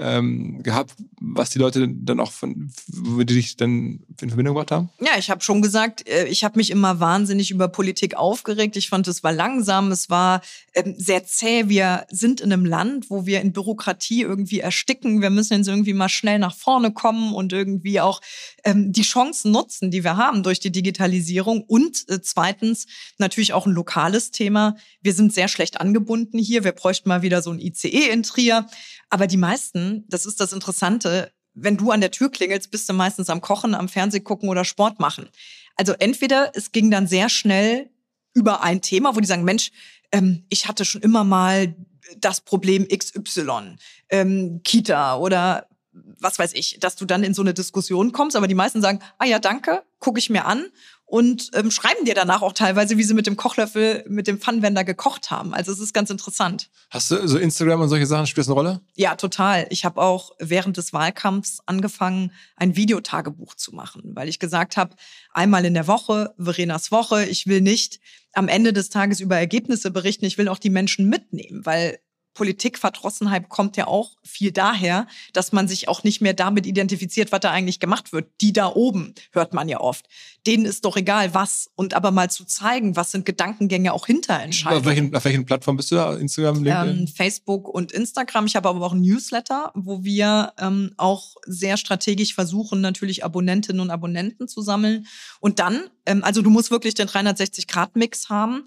ähm, gehabt, was die Leute dann auch von, die dich dann in Verbindung gebracht haben? Ja, ich habe schon gesagt, äh, ich habe mich immer wahnsinnig über Politik aufgeregt. Ich fand, es war langsam, es war ähm, sehr zäh. Wir sind in einem Land, wo wir in Bürokratie irgendwie ersticken. Wir müssen jetzt irgendwie mal schnell nach vorne kommen und irgendwie auch ähm, die Chancen nutzen, die wir haben durch die Digitalisierung. Und äh, zweitens natürlich auch ein lokales Thema. Wir sind sehr schlecht angebunden hier. Wir bräuchten mal wieder so ein ICE in Trier. Aber die meisten, das ist das Interessante, wenn du an der Tür klingelst, bist du meistens am Kochen, am Fernseh gucken oder Sport machen. Also entweder es ging dann sehr schnell über ein Thema, wo die sagen, Mensch, ähm, ich hatte schon immer mal das Problem XY, ähm, Kita oder was weiß ich, dass du dann in so eine Diskussion kommst, aber die meisten sagen, ah ja, danke, gucke ich mir an und ähm, schreiben dir danach auch teilweise, wie sie mit dem Kochlöffel, mit dem Pfannenwender gekocht haben. Also es ist ganz interessant. Hast du so Instagram und solche Sachen, spielt das eine Rolle? Ja, total. Ich habe auch während des Wahlkampfs angefangen, ein Videotagebuch zu machen, weil ich gesagt habe, einmal in der Woche, Verenas Woche, ich will nicht am Ende des Tages über Ergebnisse berichten, ich will auch die Menschen mitnehmen, weil Politikverdrossenheit kommt ja auch viel daher, dass man sich auch nicht mehr damit identifiziert, was da eigentlich gemacht wird. Die da oben hört man ja oft. Denen ist doch egal, was. Und aber mal zu zeigen, was sind Gedankengänge auch hinter Auf Entscheidungen. welchen, auf welchen Plattformen bist du da? Instagram, LinkedIn? Ähm, Facebook und Instagram. Ich habe aber auch ein Newsletter, wo wir ähm, auch sehr strategisch versuchen, natürlich Abonnentinnen und Abonnenten zu sammeln. Und dann, ähm, also du musst wirklich den 360-Grad-Mix haben.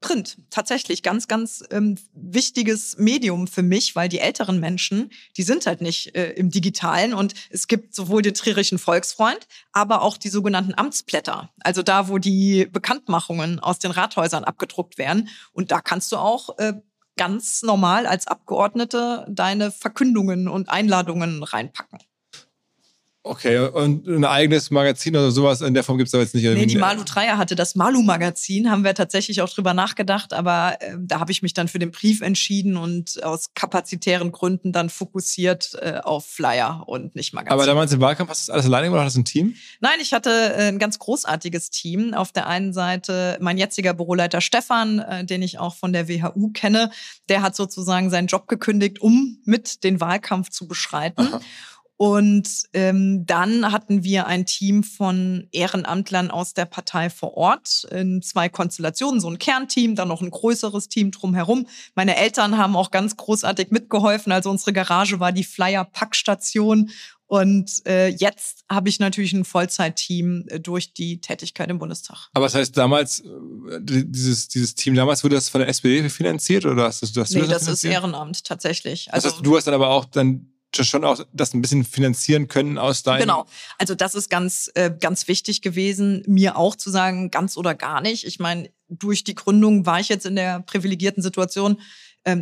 Print, tatsächlich ganz, ganz ähm, wichtiges Medium für mich, weil die älteren Menschen, die sind halt nicht äh, im Digitalen. Und es gibt sowohl den trierischen Volksfreund, aber auch die sogenannten Amtsblätter, also da, wo die Bekanntmachungen aus den Rathäusern abgedruckt werden. Und da kannst du auch äh, ganz normal als Abgeordnete deine Verkündungen und Einladungen reinpacken. Okay, und ein eigenes Magazin oder sowas in der Form gibt's da jetzt nicht. Nee, die Malu Dreier hatte das Malu-Magazin, haben wir tatsächlich auch drüber nachgedacht, aber äh, da habe ich mich dann für den Brief entschieden und aus kapazitären Gründen dann fokussiert äh, auf Flyer und nicht Magazin. Aber damals im Wahlkampf hast du das alles alleine gemacht oder hast du ein Team? Nein, ich hatte äh, ein ganz großartiges Team. Auf der einen Seite mein jetziger Büroleiter Stefan, äh, den ich auch von der WHU kenne. Der hat sozusagen seinen Job gekündigt, um mit den Wahlkampf zu beschreiten. Aha. Und ähm, dann hatten wir ein Team von Ehrenamtlern aus der Partei vor Ort in zwei Konstellationen, so ein Kernteam, dann noch ein größeres Team drumherum. Meine Eltern haben auch ganz großartig mitgeholfen. Also unsere Garage war die Flyer-Packstation. Und äh, jetzt habe ich natürlich ein Vollzeitteam äh, durch die Tätigkeit im Bundestag. Aber das heißt, damals, äh, dieses, dieses Team damals wurde das von der SPD finanziert oder hast du, hast du Nee, das ist finanziert? Ehrenamt tatsächlich. Das Also heißt, du hast dann aber auch dann schon auch das ein bisschen finanzieren können aus deinem. Genau. Also das ist ganz, äh, ganz wichtig gewesen, mir auch zu sagen, ganz oder gar nicht. Ich meine, durch die Gründung war ich jetzt in der privilegierten Situation,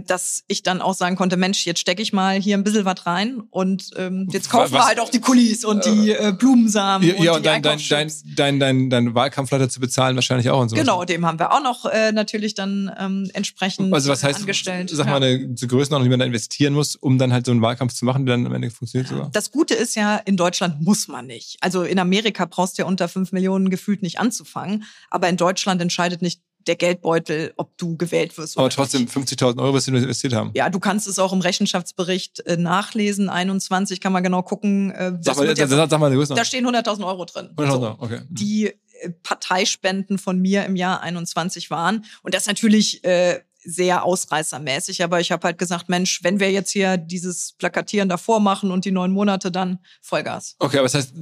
dass ich dann auch sagen konnte, Mensch, jetzt stecke ich mal hier ein bisschen was rein und ähm, jetzt kaufen was, wir halt auch die Kulis und die äh, Blumensamen. Ja, und, ja, und dein, dein, dein, dein, dein, dein Wahlkampfleiter zu bezahlen wahrscheinlich auch und so. Genau, dem haben wir auch noch äh, natürlich dann ähm, entsprechend also was heißt, angestellt. Sag mal, eine Größenordnung, die man da investieren muss, um dann halt so einen Wahlkampf zu machen, der dann am Ende funktioniert sogar. Das Gute ist ja, in Deutschland muss man nicht. Also in Amerika brauchst du ja unter fünf Millionen gefühlt nicht anzufangen, aber in Deutschland entscheidet nicht der Geldbeutel, ob du gewählt wirst. Aber trotzdem 50.000 Euro, was sie investiert haben. Ja, du kannst es auch im Rechenschaftsbericht äh, nachlesen. 21 kann man genau gucken. Äh, sag, mal, ja, sag, sag mal, da stehen 100.000 Euro drin. 100.000 so, okay. Die äh, Parteispenden von mir im Jahr 21 waren. Und das natürlich äh, sehr ausreißermäßig, aber ich habe halt gesagt, Mensch, wenn wir jetzt hier dieses Plakatieren davor machen und die neun Monate, dann Vollgas. Okay, aber das heißt,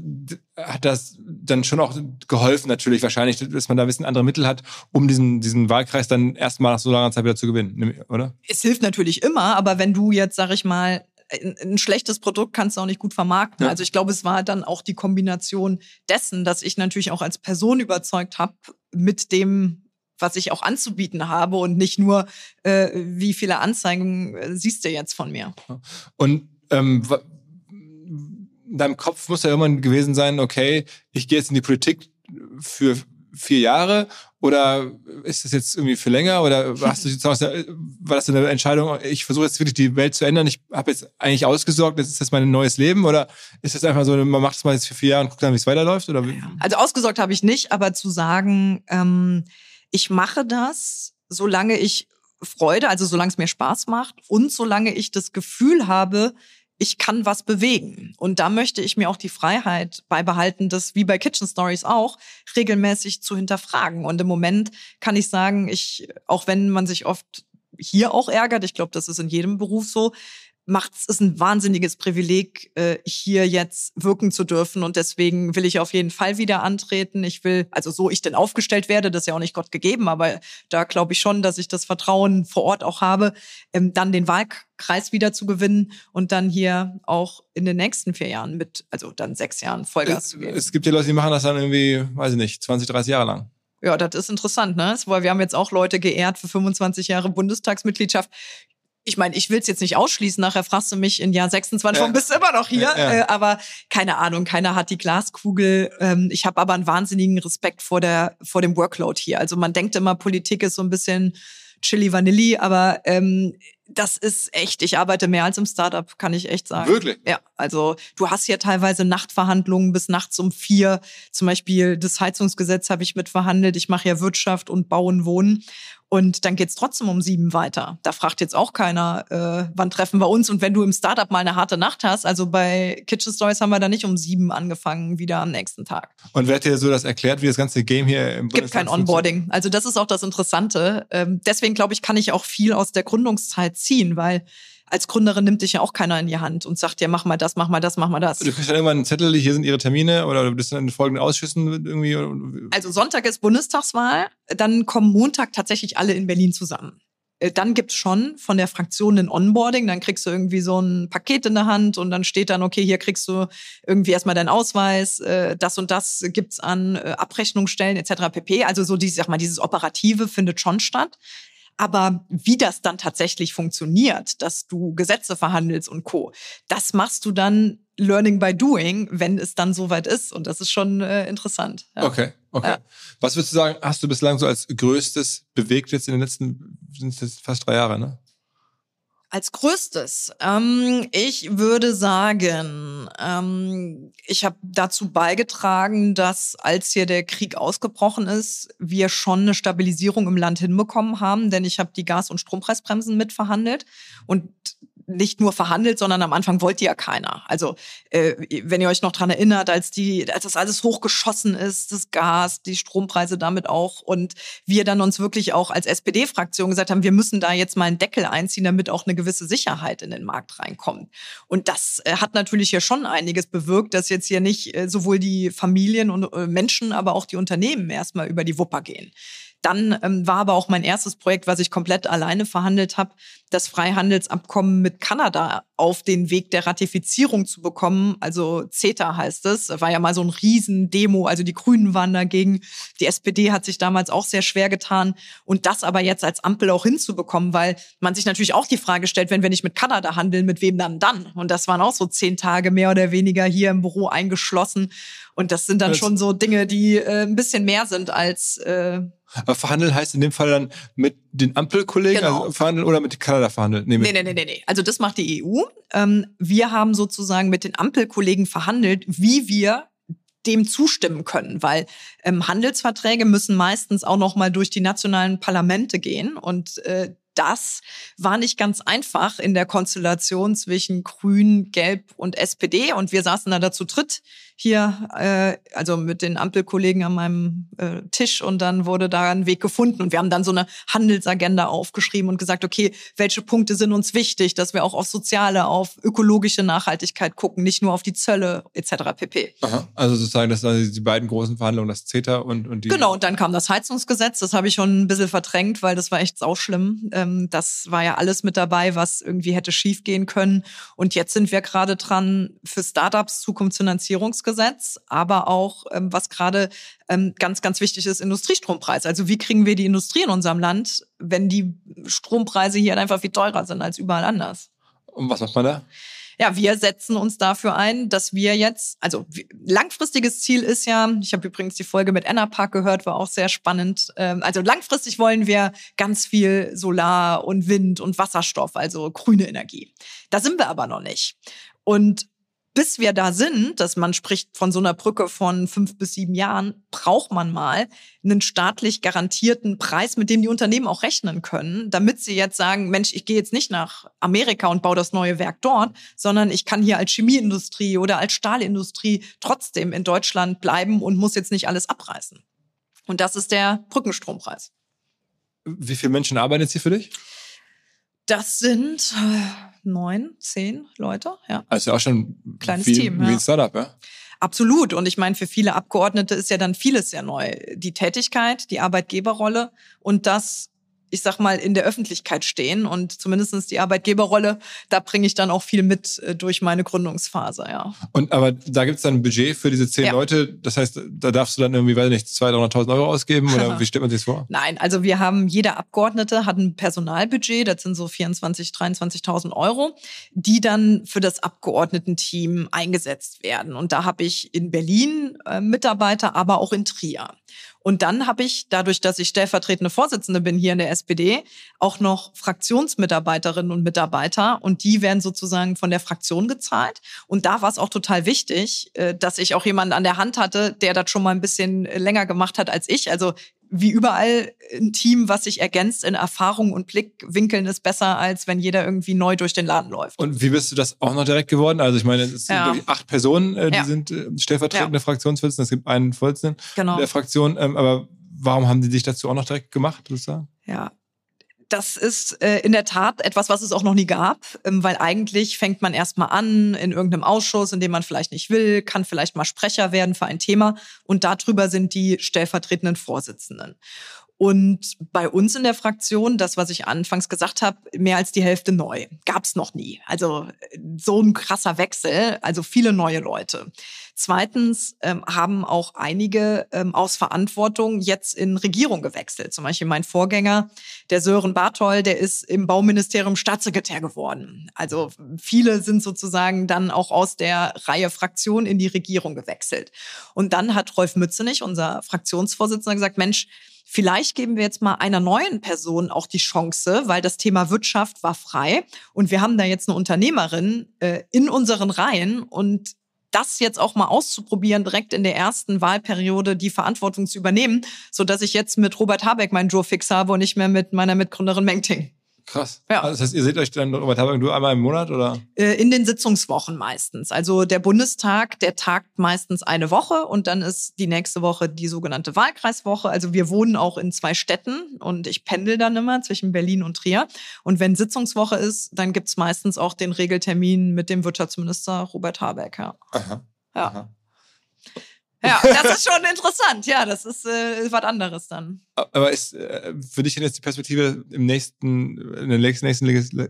hat das dann schon auch geholfen natürlich wahrscheinlich, dass man da ein bisschen andere Mittel hat, um diesen, diesen Wahlkreis dann erstmal nach so langer Zeit wieder zu gewinnen, oder? Es hilft natürlich immer, aber wenn du jetzt, sag ich mal, ein schlechtes Produkt kannst du auch nicht gut vermarkten. Ja. Also ich glaube, es war dann auch die Kombination dessen, dass ich natürlich auch als Person überzeugt habe mit dem was ich auch anzubieten habe und nicht nur, äh, wie viele Anzeigen äh, siehst du jetzt von mir. Und ähm, in deinem Kopf muss ja irgendwann gewesen sein, okay, ich gehe jetzt in die Politik für vier Jahre oder ist das jetzt irgendwie für länger oder <laughs> hast du jetzt war das eine Entscheidung, ich versuche jetzt wirklich die Welt zu ändern, ich habe jetzt eigentlich ausgesorgt, jetzt ist das mein neues Leben oder ist das einfach so, man macht es mal jetzt für vier Jahre und guckt dann, wie es weiterläuft? Oder? Also ausgesorgt habe ich nicht, aber zu sagen, ähm, ich mache das, solange ich Freude, also solange es mir Spaß macht und solange ich das Gefühl habe, ich kann was bewegen. Und da möchte ich mir auch die Freiheit beibehalten, das wie bei Kitchen Stories auch regelmäßig zu hinterfragen. Und im Moment kann ich sagen, ich, auch wenn man sich oft hier auch ärgert, ich glaube, das ist in jedem Beruf so, macht es ein wahnsinniges Privileg, äh, hier jetzt wirken zu dürfen. Und deswegen will ich auf jeden Fall wieder antreten. Ich will, also so ich denn aufgestellt werde, das ist ja auch nicht Gott gegeben, aber da glaube ich schon, dass ich das Vertrauen vor Ort auch habe, ähm, dann den Wahlkreis wieder zu gewinnen und dann hier auch in den nächsten vier Jahren mit, also dann sechs Jahren Vollgas es, zu geben. Es gibt ja Leute, die machen das dann irgendwie, weiß ich nicht, 20, 30 Jahre lang. Ja, das ist interessant, ne? Weil wir haben jetzt auch Leute geehrt für 25 Jahre Bundestagsmitgliedschaft ich meine, ich will es jetzt nicht ausschließen, nachher fragst du mich in Jahr 26, warum bist du immer noch hier? Ja, ja. Äh, aber keine Ahnung, keiner hat die Glaskugel. Ähm, ich habe aber einen wahnsinnigen Respekt vor, der, vor dem Workload hier. Also man denkt immer, Politik ist so ein bisschen Chili Vanilli, aber ähm, das ist echt, ich arbeite mehr als im Startup, kann ich echt sagen. Wirklich? Ja, also du hast ja teilweise Nachtverhandlungen bis nachts um vier. Zum Beispiel das Heizungsgesetz habe ich mitverhandelt. Ich mache ja Wirtschaft und Bauen, Wohnen. Und dann geht's trotzdem um sieben weiter. Da fragt jetzt auch keiner, äh, wann treffen wir uns. Und wenn du im Startup mal eine harte Nacht hast, also bei Kitchen Stories haben wir da nicht um sieben angefangen, wieder am nächsten Tag. Und wer hat dir so das erklärt, wie das ganze Game hier im Gibt kein Onboarding. Also das ist auch das Interessante. Ähm, deswegen glaube ich, kann ich auch viel aus der Gründungszeit ziehen, weil als Gründerin nimmt dich ja auch keiner in die Hand und sagt ja, mach mal das, mach mal das, mach mal das. Du kriegst dann irgendwann einen Zettel, hier sind ihre Termine oder du bist dann in folgenden Ausschüssen irgendwie. Also Sonntag ist Bundestagswahl, dann kommen Montag tatsächlich alle in Berlin zusammen. Äh, dann gibt's schon von der Fraktion ein Onboarding, dann kriegst du irgendwie so ein Paket in der Hand und dann steht dann, okay, hier kriegst du irgendwie erstmal deinen Ausweis, äh, das und das gibt's an äh, Abrechnungsstellen etc. pp. Also so dieses, sag mal, dieses Operative findet schon statt. Aber wie das dann tatsächlich funktioniert, dass du Gesetze verhandelst und Co., das machst du dann Learning by Doing, wenn es dann soweit ist. Und das ist schon äh, interessant. Ja. Okay, okay. Ja. Was würdest du sagen, hast du bislang so als größtes bewegt jetzt in den letzten, sind es jetzt fast drei Jahre, ne? Als größtes, ähm, ich würde sagen, ähm, ich habe dazu beigetragen, dass als hier der Krieg ausgebrochen ist, wir schon eine Stabilisierung im Land hinbekommen haben, denn ich habe die Gas- und Strompreisbremsen mitverhandelt. Und nicht nur verhandelt, sondern am Anfang wollte ja keiner. Also äh, wenn ihr euch noch dran erinnert, als die, als das alles hochgeschossen ist, das Gas, die Strompreise damit auch, und wir dann uns wirklich auch als SPD-Fraktion gesagt haben, wir müssen da jetzt mal einen Deckel einziehen, damit auch eine gewisse Sicherheit in den Markt reinkommt. Und das äh, hat natürlich ja schon einiges bewirkt, dass jetzt hier nicht äh, sowohl die Familien und äh, Menschen, aber auch die Unternehmen erstmal über die Wupper gehen Dann ähm, war aber auch mein erstes Projekt, was ich komplett alleine verhandelt habe, das Freihandelsabkommen mit Kanada auf den Weg der Ratifizierung zu bekommen. Also CETA heißt es. War ja mal so ein Riesendemo. Also die Grünen waren dagegen. Die SPD hat sich damals auch sehr schwer getan. Und das aber jetzt als Ampel auch hinzubekommen, weil man sich natürlich auch die Frage stellt, wenn wir nicht mit Kanada handeln, mit wem dann dann? Und das waren auch so zehn Tage mehr oder weniger hier im Büro eingeschlossen. Und das sind dann das schon so Dinge, die äh, ein bisschen mehr sind als äh, aber verhandeln heißt in dem Fall dann mit den Ampelkollegen genau. also verhandeln oder mit Kanada verhandeln? Nee, nee, nee, nee, nee. Also das macht die EU. Ähm, wir haben sozusagen mit den Ampelkollegen verhandelt, wie wir dem zustimmen können, weil ähm, Handelsverträge müssen meistens auch noch mal durch die nationalen Parlamente gehen und äh, das war nicht ganz einfach in der Konstellation zwischen Grün, Gelb und SPD. Und wir saßen da dazu dritt hier, äh, also mit den Ampelkollegen an meinem äh, Tisch und dann wurde da ein Weg gefunden. Und wir haben dann so eine Handelsagenda aufgeschrieben und gesagt, okay, welche Punkte sind uns wichtig, dass wir auch auf soziale, auf ökologische Nachhaltigkeit gucken, nicht nur auf die Zölle etc. pp. Aha. Also sozusagen, das sind die beiden großen Verhandlungen, das CETA und, und die. Genau, und dann kam das Heizungsgesetz, das habe ich schon ein bisschen verdrängt, weil das war echt sauschlimm. Ähm, das war ja alles mit dabei, was irgendwie hätte schiefgehen können. Und jetzt sind wir gerade dran für Startups Zukunftsfinanzierungsgesetz Verbrauchergesetz, aber auch, ähm, was gerade ähm, ganz, ganz wichtig ist, Industriestrompreis. Also wie kriegen wir die Industrie in unserem Land, wenn die Strompreise hier einfach viel teurer sind als überall anders? Und was macht man da? ja, wir setzen uns dafür ein, dass wir jetzt, also langfristiges Ziel ist ja, ich habe übrigens die Folge mit Anna Park gehört, war auch sehr spannend. Ähm, also langfristig wollen wir ganz viel Solar und Wind und Wasserstoff, also grüne Energie. Da sind wir aber noch nicht. Und bis wir da sind, dass man spricht von so einer Brücke von fünf bis sieben Jahren, braucht man mal einen staatlich garantierten Preis, mit dem die Unternehmen auch rechnen können, damit sie jetzt sagen, Mensch, ich gehe jetzt nicht nach Amerika und baue das neue Werk dort, sondern ich kann hier als Chemieindustrie oder als Stahlindustrie trotzdem in Deutschland bleiben und muss jetzt nicht alles abreißen. Und das ist der Brückenstrompreis. Wie viele Menschen arbeiten jetzt hier für dich? Das sind äh, neun, zehn Leute, ja. Also auch schon kleines wie, Team, wie ein Startup, ja. Absolut. Und ich meine, für viele Abgeordnete ist ja dann vieles sehr neu. Die Tätigkeit, die Arbeitgeberrolle und das ich sag mal, in der Öffentlichkeit stehen und zumindestens die Arbeitgeberrolle, da bringe ich dann auch viel mit äh, durch meine Gründungsphase, ja. Und aber da gibt's dann ein Budget für diese zehn ja. Leute, das heißt, da darfst du dann irgendwie, weiß nicht, 200.000, 300.000 Euro ausgeben oder <laughs> wie stellt man sich das vor? Nein, also wir haben, jeder Abgeordnete hat ein Personalbudget, das sind so 24.000, 23.000 Euro, die dann für das Abgeordnetenteam eingesetzt werden. Und da habe ich in Berlin äh, Mitarbeiter, aber auch in Trier. Und dann habe ich, dadurch, dass ich stellvertretende Vorsitzende bin hier in der SPD, auch noch Fraktionsmitarbeiterinnen und Mitarbeiter. Und die werden sozusagen von der Fraktion gezahlt. Und da war es auch total wichtig, äh, dass ich auch jemanden an der Hand hatte, der das schon mal ein bisschen länger gemacht hat als ich. Also wie überall ein Team, was sich ergänzt in Erfahrung und Blickwinkeln, ist besser, als wenn jeder irgendwie neu durch den Laden läuft. Und wie bist du das auch noch direkt geworden? Also ich meine, es sind ja. acht Personen, äh, die ja. sind äh, stellvertretende ja. Fraktionsvorsitzende. Es gibt einen Vorsitzenden genau. der Fraktion. Ähm, aber warum haben die dich dazu auch noch direkt gemacht? Ja, das ist äh, in der Tat etwas, was es auch noch nie gab, ähm, weil eigentlich fängt man erstmal an in irgendeinem Ausschuss, in dem man vielleicht nicht will, kann vielleicht mal Sprecher werden für ein Thema und darüber sind die stellvertretenden Vorsitzenden. Und bei uns in der Fraktion, das, was ich anfangs gesagt habe, mehr als die Hälfte neu. Gab's noch nie. Also so ein krasser Wechsel, also viele neue Leute. Zweitens ähm, haben auch einige ähm, aus Verantwortung jetzt in Regierung gewechselt. Zum Beispiel mein Vorgänger, der Sören Barthol, der ist im Bauministerium Staatssekretär geworden. Also viele sind sozusagen dann auch aus der Reihe Fraktion in die Regierung gewechselt. Und dann hat Rolf Mützenich, unser Fraktionsvorsitzender, gesagt, Mensch, Vielleicht geben wir jetzt mal einer neuen Person auch die Chance, weil das Thema Wirtschaft war frei und wir haben da jetzt eine Unternehmerin äh, in unseren Reihen und das jetzt auch mal auszuprobieren, direkt in der ersten Wahlperiode die Verantwortung zu übernehmen, so dass ich jetzt mit Robert Habeck meinen Joe fix habe und nicht mehr mit meiner Mitgründerin Mengting. Krass. Ja. Also das heißt, ihr seht euch dann Robert Habeck nur einmal im Monat oder? Äh, in den Sitzungswochen meistens. Also der Bundestag, der tagt meistens eine Woche und dann ist die nächste Woche die sogenannte Wahlkreiswoche. Also wir wohnen auch in zwei Städten und ich pendel dann immer zwischen Berlin und Trier. Und wenn Sitzungswoche ist, dann gibt's meistens auch den Regeltermin mit dem Wirtschaftsminister Robert Habeck. Ja. Aha. Ja. Aha. Ja, <laughs> das ist schon interessant. Ja, das ist äh, was anderes dann. Aber ist äh, für dich denn jetzt die Perspektive im nächsten, in der nächsten, nächsten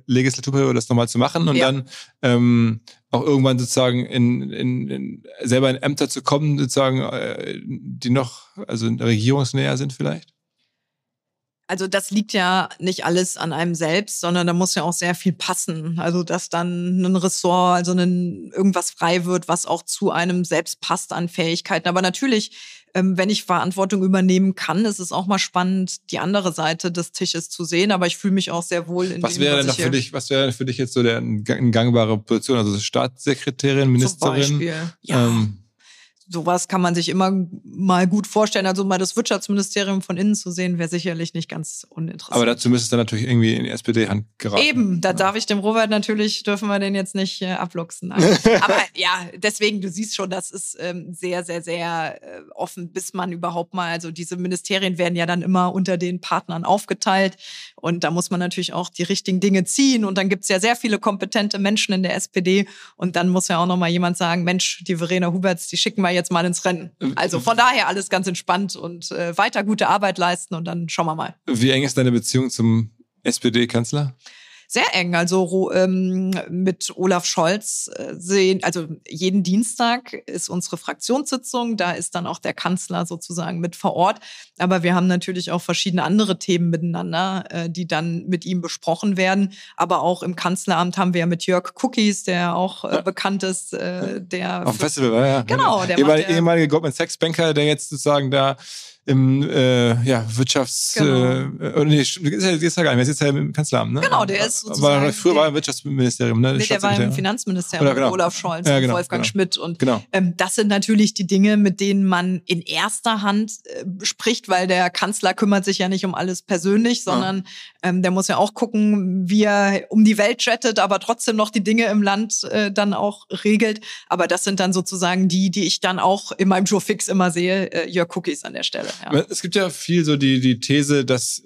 Legislaturperiode das nochmal zu machen und ja. dann ähm, auch irgendwann sozusagen in, in, in selber in Ämter zu kommen, sozusagen, äh, die noch, also regierungsnäher sind vielleicht? Also das liegt ja nicht alles an einem selbst, sondern da muss ja auch sehr viel passen. Also dass dann ein Ressort, also ein, irgendwas frei wird, was auch zu einem selbst passt an Fähigkeiten. Aber natürlich, ähm, wenn ich Verantwortung übernehmen kann, ist es auch mal spannend, die andere Seite des Tisches zu sehen. Aber ich fühle mich auch sehr wohl in was dem, wäre denn für dich, Was wäre denn für dich jetzt so der eine gangbare Position? Also Staatssekretärin, Ministerin? Zum Beispiel. Ja. Ähm, sowas kann man sich immer mal gut vorstellen. Also mal das Wirtschaftsministerium von innen zu sehen, wäre sicherlich nicht ganz uninteressant. Aber dazu müsste es dann natürlich irgendwie in die SPD-Hand geraten. Eben, da ja. darf ich dem Robert natürlich, dürfen wir den jetzt nicht äh, abluchsen. <laughs> Aber ja, deswegen, du siehst schon, das ist ähm, sehr, sehr, sehr äh, offen, bis man überhaupt mal, also diese Ministerien werden ja dann immer unter den Partnern aufgeteilt. Und da muss man natürlich auch die richtigen Dinge ziehen. Und dann gibt es ja sehr viele kompetente Menschen in der SPD. Und dann muss ja auch noch mal jemand sagen, Mensch, die Verena Huberts, die schicken wir jetzt mal ins Rennen. Also von daher alles ganz entspannt und äh, weiter gute Arbeit leisten und dann schauen wir mal. Wie eng ist deine Beziehung zum SPD-Kanzler? Sehr eng. Also ähm, mit Olaf Scholz äh, sehen, also jeden Dienstag ist unsere Fraktionssitzung, da ist dann auch der Kanzler sozusagen mit vor Ort. Aber wir haben natürlich auch verschiedene andere Themen miteinander, äh, die dann mit ihm besprochen werden. Aber auch im Kanzleramt haben wir ja mit Jörg Cookies, der auch äh, bekannt ist, äh, der. Auf Festival, ja. Genau, der ehemalige Goldman Sachs Banker, der jetzt sozusagen da im äh, ja, Wirtschafts... Genau. Äh, nee, ist ja, ist ja gar nicht mehr, ist jetzt ja im Kanzleramt, ne? Genau, der ist sozusagen... Aber früher war er im Wirtschaftsministerium, ne? Nee, der war im Finanzministerium, genau. Olaf Scholz ja, genau, und Wolfgang genau. Schmidt. Und genau. ähm, das sind natürlich die Dinge, mit denen man in erster Hand äh, spricht, weil der Kanzler kümmert sich ja nicht um alles persönlich, sondern ja. ähm, der muss ja auch gucken, wie er um die Welt jettet, aber trotzdem noch die Dinge im Land äh, dann auch regelt. Aber das sind dann sozusagen die, die ich dann auch in meinem Joe Fix immer sehe, äh, Jörg Cookies an der Stelle. Ja. Es gibt ja viel so die, die These, dass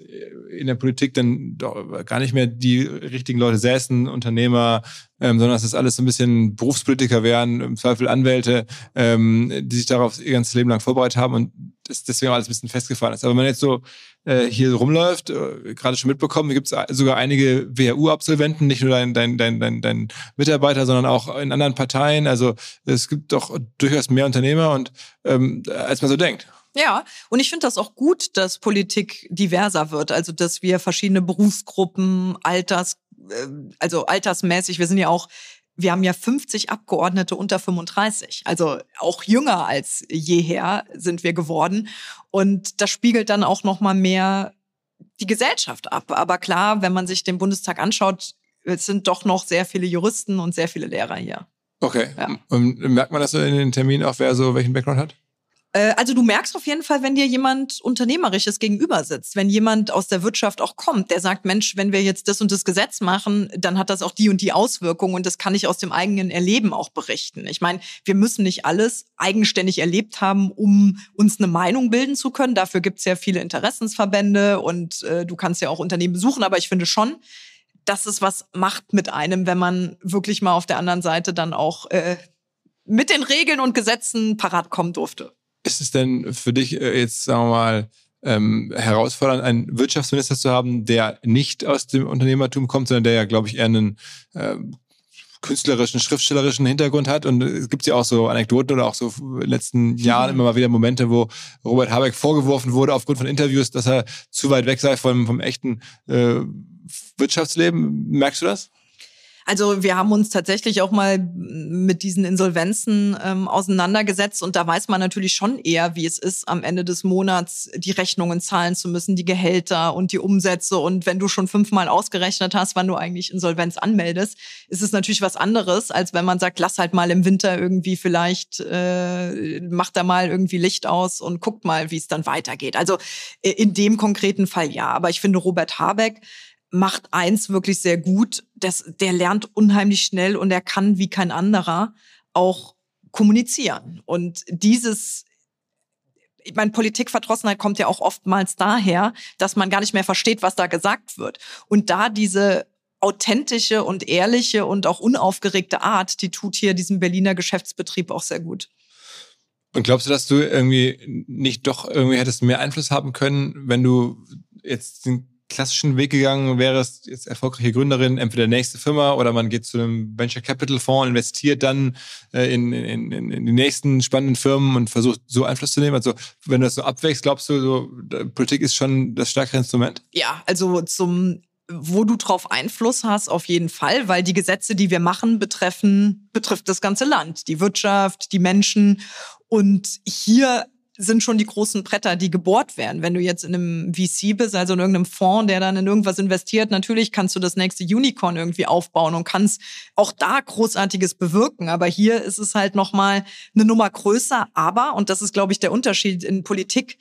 in der Politik dann doch gar nicht mehr die richtigen Leute säßen, Unternehmer, ähm, sondern dass das alles so ein bisschen Berufspolitiker wären, im Zweifel Anwälte, ähm, die sich darauf ihr ganzes Leben lang vorbereitet haben und das deswegen alles ein bisschen festgefahren ist. Aber wenn man jetzt so äh, hier rumläuft, äh, gerade schon mitbekommen, gibt es sogar einige WHU-Absolventen, nicht nur dein, dein, dein, dein, dein Mitarbeiter, sondern auch in anderen Parteien. Also es gibt doch durchaus mehr Unternehmer und ähm, als man so denkt. Ja, und ich finde das auch gut, dass Politik diverser wird. Also, dass wir verschiedene Berufsgruppen, Alters, äh, also altersmäßig, wir sind ja auch, wir haben ja 50 Abgeordnete unter 35. Also auch jünger als jeher sind wir geworden. Und das spiegelt dann auch nochmal mehr die Gesellschaft ab. Aber klar, wenn man sich den Bundestag anschaut, es sind doch noch sehr viele Juristen und sehr viele Lehrer hier. Okay. Ja. Und merkt man das so in den Terminen auch, wer so welchen Background hat? Äh, also du merkst auf jeden Fall, wenn dir jemand Unternehmerisches gegenüber sitzt, wenn jemand aus der Wirtschaft auch kommt, der sagt, Mensch, wenn wir jetzt das und das Gesetz machen, dann hat das auch die und die Auswirkungen und das kann ich aus dem eigenen Erleben auch berichten. Ich meine, wir müssen nicht alles eigenständig erlebt haben, um uns eine Meinung bilden zu können. Dafür gibt es ja viele Interessensverbände und äh, du kannst ja auch Unternehmen besuchen, aber ich finde schon, dass es was macht mit einem, wenn man wirklich mal auf der anderen Seite dann auch äh, mit den Regeln und Gesetzen parat kommen durfte. Ist es denn für dich äh, jetzt, sagen wir mal, ähm, herausfordernd, einen Wirtschaftsminister zu haben, der nicht aus dem Unternehmertum kommt, sondern der ja, glaube ich, eher einen äh, künstlerischen, schriftstellerischen Hintergrund hat. Und es gibt ja auch so Anekdoten oder auch so in den letzten Jahren mhm. immer mal wieder Momente, wo Robert Habeck vorgeworfen wurde aufgrund von Interviews, dass er zu weit weg sei vom, vom echten äh, Wirtschaftsleben. Merkst du das? Also wir haben uns tatsächlich auch mal mit diesen Insolvenzen ähm, auseinandergesetzt und da weiß man natürlich schon eher, wie es ist, am Ende des Monats die Rechnungen zahlen zu müssen, die Gehälter und die Umsätze. Und wenn du schon fünfmal ausgerechnet hast, wann du eigentlich Insolvenz anmeldest, ist es natürlich was anderes, als wenn man sagt, lass halt mal im Winter irgendwie vielleicht, äh, macht da mal irgendwie Licht aus und guckt mal, wie es dann weitergeht. Also in dem konkreten Fall ja. Aber ich finde, Robert Habeck macht eins wirklich sehr gut. Das, der lernt unheimlich schnell und er kann wie kein anderer auch kommunizieren. Und dieses, ich meine, Politikverdrossenheit kommt ja auch oftmals daher, dass man gar nicht mehr versteht, was da gesagt wird. Und da diese authentische und ehrliche und auch unaufgeregte Art, die tut hier diesem Berliner Geschäftsbetrieb auch sehr gut. Und glaubst du, dass du irgendwie nicht doch irgendwie hättest mehr Einfluss haben können, wenn du jetzt den klassischen Weg gegangen wärst, jetzt erfolgreiche Gründerin, entweder nächste Firma oder man geht zu einem Venture Capital Fonds, investiert dann äh, in, in, in, in die nächsten spannenden Firmen und versucht so Einfluss zu nehmen? Also wenn du das so abwächst, glaubst du, so, Politik ist schon das stärkere Instrument? Ja, also zum wo du drauf Einfluss hast, auf jeden Fall, weil die Gesetze, die wir machen, betreffen, betrifft das ganze Land, die Wirtschaft, die Menschen. Und hier sind schon die großen Bretter, die gebohrt werden. Wenn du jetzt in einem VC bist, also in irgendeinem Fonds, der dann in irgendwas investiert, natürlich kannst du das nächste Unicorn irgendwie aufbauen und kannst auch da großartiges bewirken. Aber hier ist es halt nochmal eine Nummer größer. Aber, und das ist, glaube ich, der Unterschied in Politik,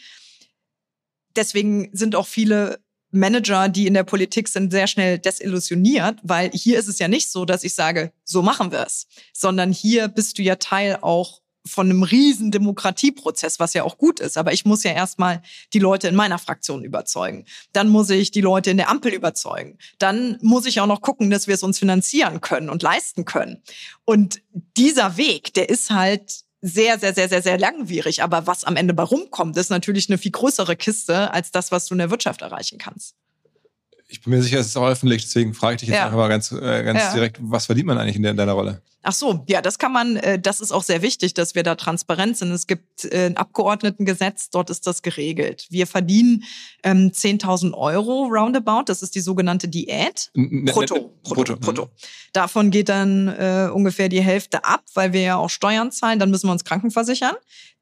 deswegen sind auch viele Manager, die in der Politik sind, sehr schnell desillusioniert, weil hier ist es ja nicht so, dass ich sage, so machen wir es, sondern hier bist du ja Teil auch von einem riesen Demokratieprozess, was ja auch gut ist. Aber ich muss ja erstmal die Leute in meiner Fraktion überzeugen. Dann muss ich die Leute in der Ampel überzeugen. Dann muss ich auch noch gucken, dass wir es uns finanzieren können und leisten können. Und dieser Weg, der ist halt sehr, sehr, sehr, sehr, sehr langwierig. Aber was am Ende bei rumkommt, ist natürlich eine viel größere Kiste als das, was du in der Wirtschaft erreichen kannst. Ich bin mir sicher, es ist auch öffentlich, deswegen frage ich dich jetzt ja. einfach mal ganz, äh, ganz ja. direkt, was verdient man eigentlich in, der, in deiner Rolle? Ach so, ja, das kann man, äh, das ist auch sehr wichtig, dass wir da transparent sind. Es gibt äh, ein Abgeordnetengesetz, dort ist das geregelt. Wir verdienen ähm, 10.000 Euro roundabout, das ist die sogenannte Diät. Brutto, brutto, brutto. Davon geht dann äh, ungefähr die Hälfte ab, weil wir ja auch Steuern zahlen, dann müssen wir uns krankenversichern.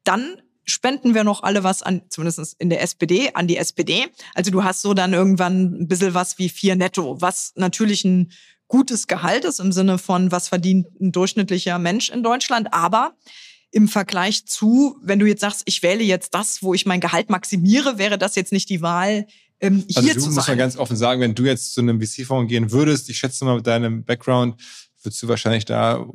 Dann spenden wir noch alle was an, zumindest in der SPD, an die SPD. Also du hast so dann irgendwann ein bisschen was wie vier netto, was natürlich ein gutes Gehalt ist im Sinne von, was verdient ein durchschnittlicher Mensch in Deutschland. Aber im Vergleich zu, wenn du jetzt sagst, ich wähle jetzt das, wo ich mein Gehalt maximiere, wäre das jetzt nicht die Wahl, ähm, hier also du zu musst mal ganz offen sagen, wenn du jetzt zu einem VC-Fonds gehen würdest, ich schätze mal mit deinem Background, würdest du wahrscheinlich da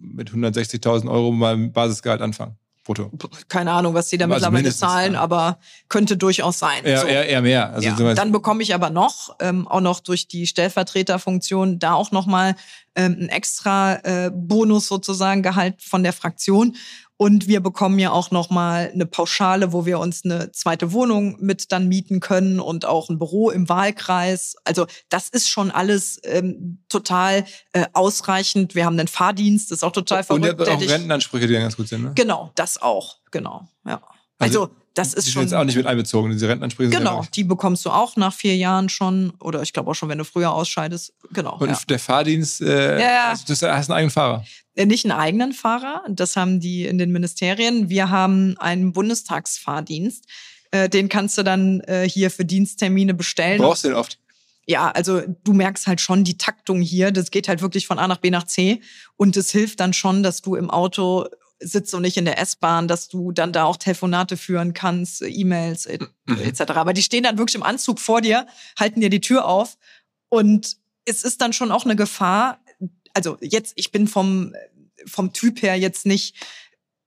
mit 160.000 Euro mal Basisgehalt anfangen brutto. Keine Ahnung, was die da also mittlerweile zahlen, ja. aber könnte durchaus sein. Eher, so. eher, eher mehr. Also ja. Dann bekomme ich aber noch, ähm, auch noch durch die Stellvertreterfunktion, da auch nochmal ähm, ein extra äh, Bonus sozusagen Gehalt von der Fraktion. Und wir bekommen ja auch nochmal eine Pauschale, wo wir uns eine zweite Wohnung mit dann mieten können und auch ein Büro im Wahlkreis. Also das ist schon alles ähm, total äh, ausreichend. Wir haben einen Fahrdienst, das ist auch total verrückt. Und ihr habt auch Rentenansprüche, die ganz gut sind, ne? Genau, das auch, genau, ja. Also, also das ist die schon. Die sind jetzt auch nicht mit einbezogen, diese Rentenansprüche. Genau, die bekommst du auch nach vier Jahren schon oder ich glaube auch schon, wenn du früher ausscheidest. Genau. Und ja. der Fahrdienst, äh, ja, ja. Also das hast einen eigenen Fahrer. Äh, nicht einen eigenen Fahrer, das haben die in den Ministerien. Wir haben einen Bundestagsfahrdienst. Äh, den kannst du dann äh, hier für Diensttermine bestellen. Brauchst du den oft? ja, also du merkst halt schon die Taktung hier. Das geht halt wirklich von A nach B nach C. Und es hilft dann schon, dass du im Auto sitzt und nicht in der S-Bahn, dass du dann da auch Telefonate führen kannst, E-Mails etc. Mhm. Aber die stehen dann wirklich im Anzug vor dir, halten dir die Tür auf und es ist dann schon auch eine Gefahr. Also jetzt, ich bin vom vom Typ her jetzt nicht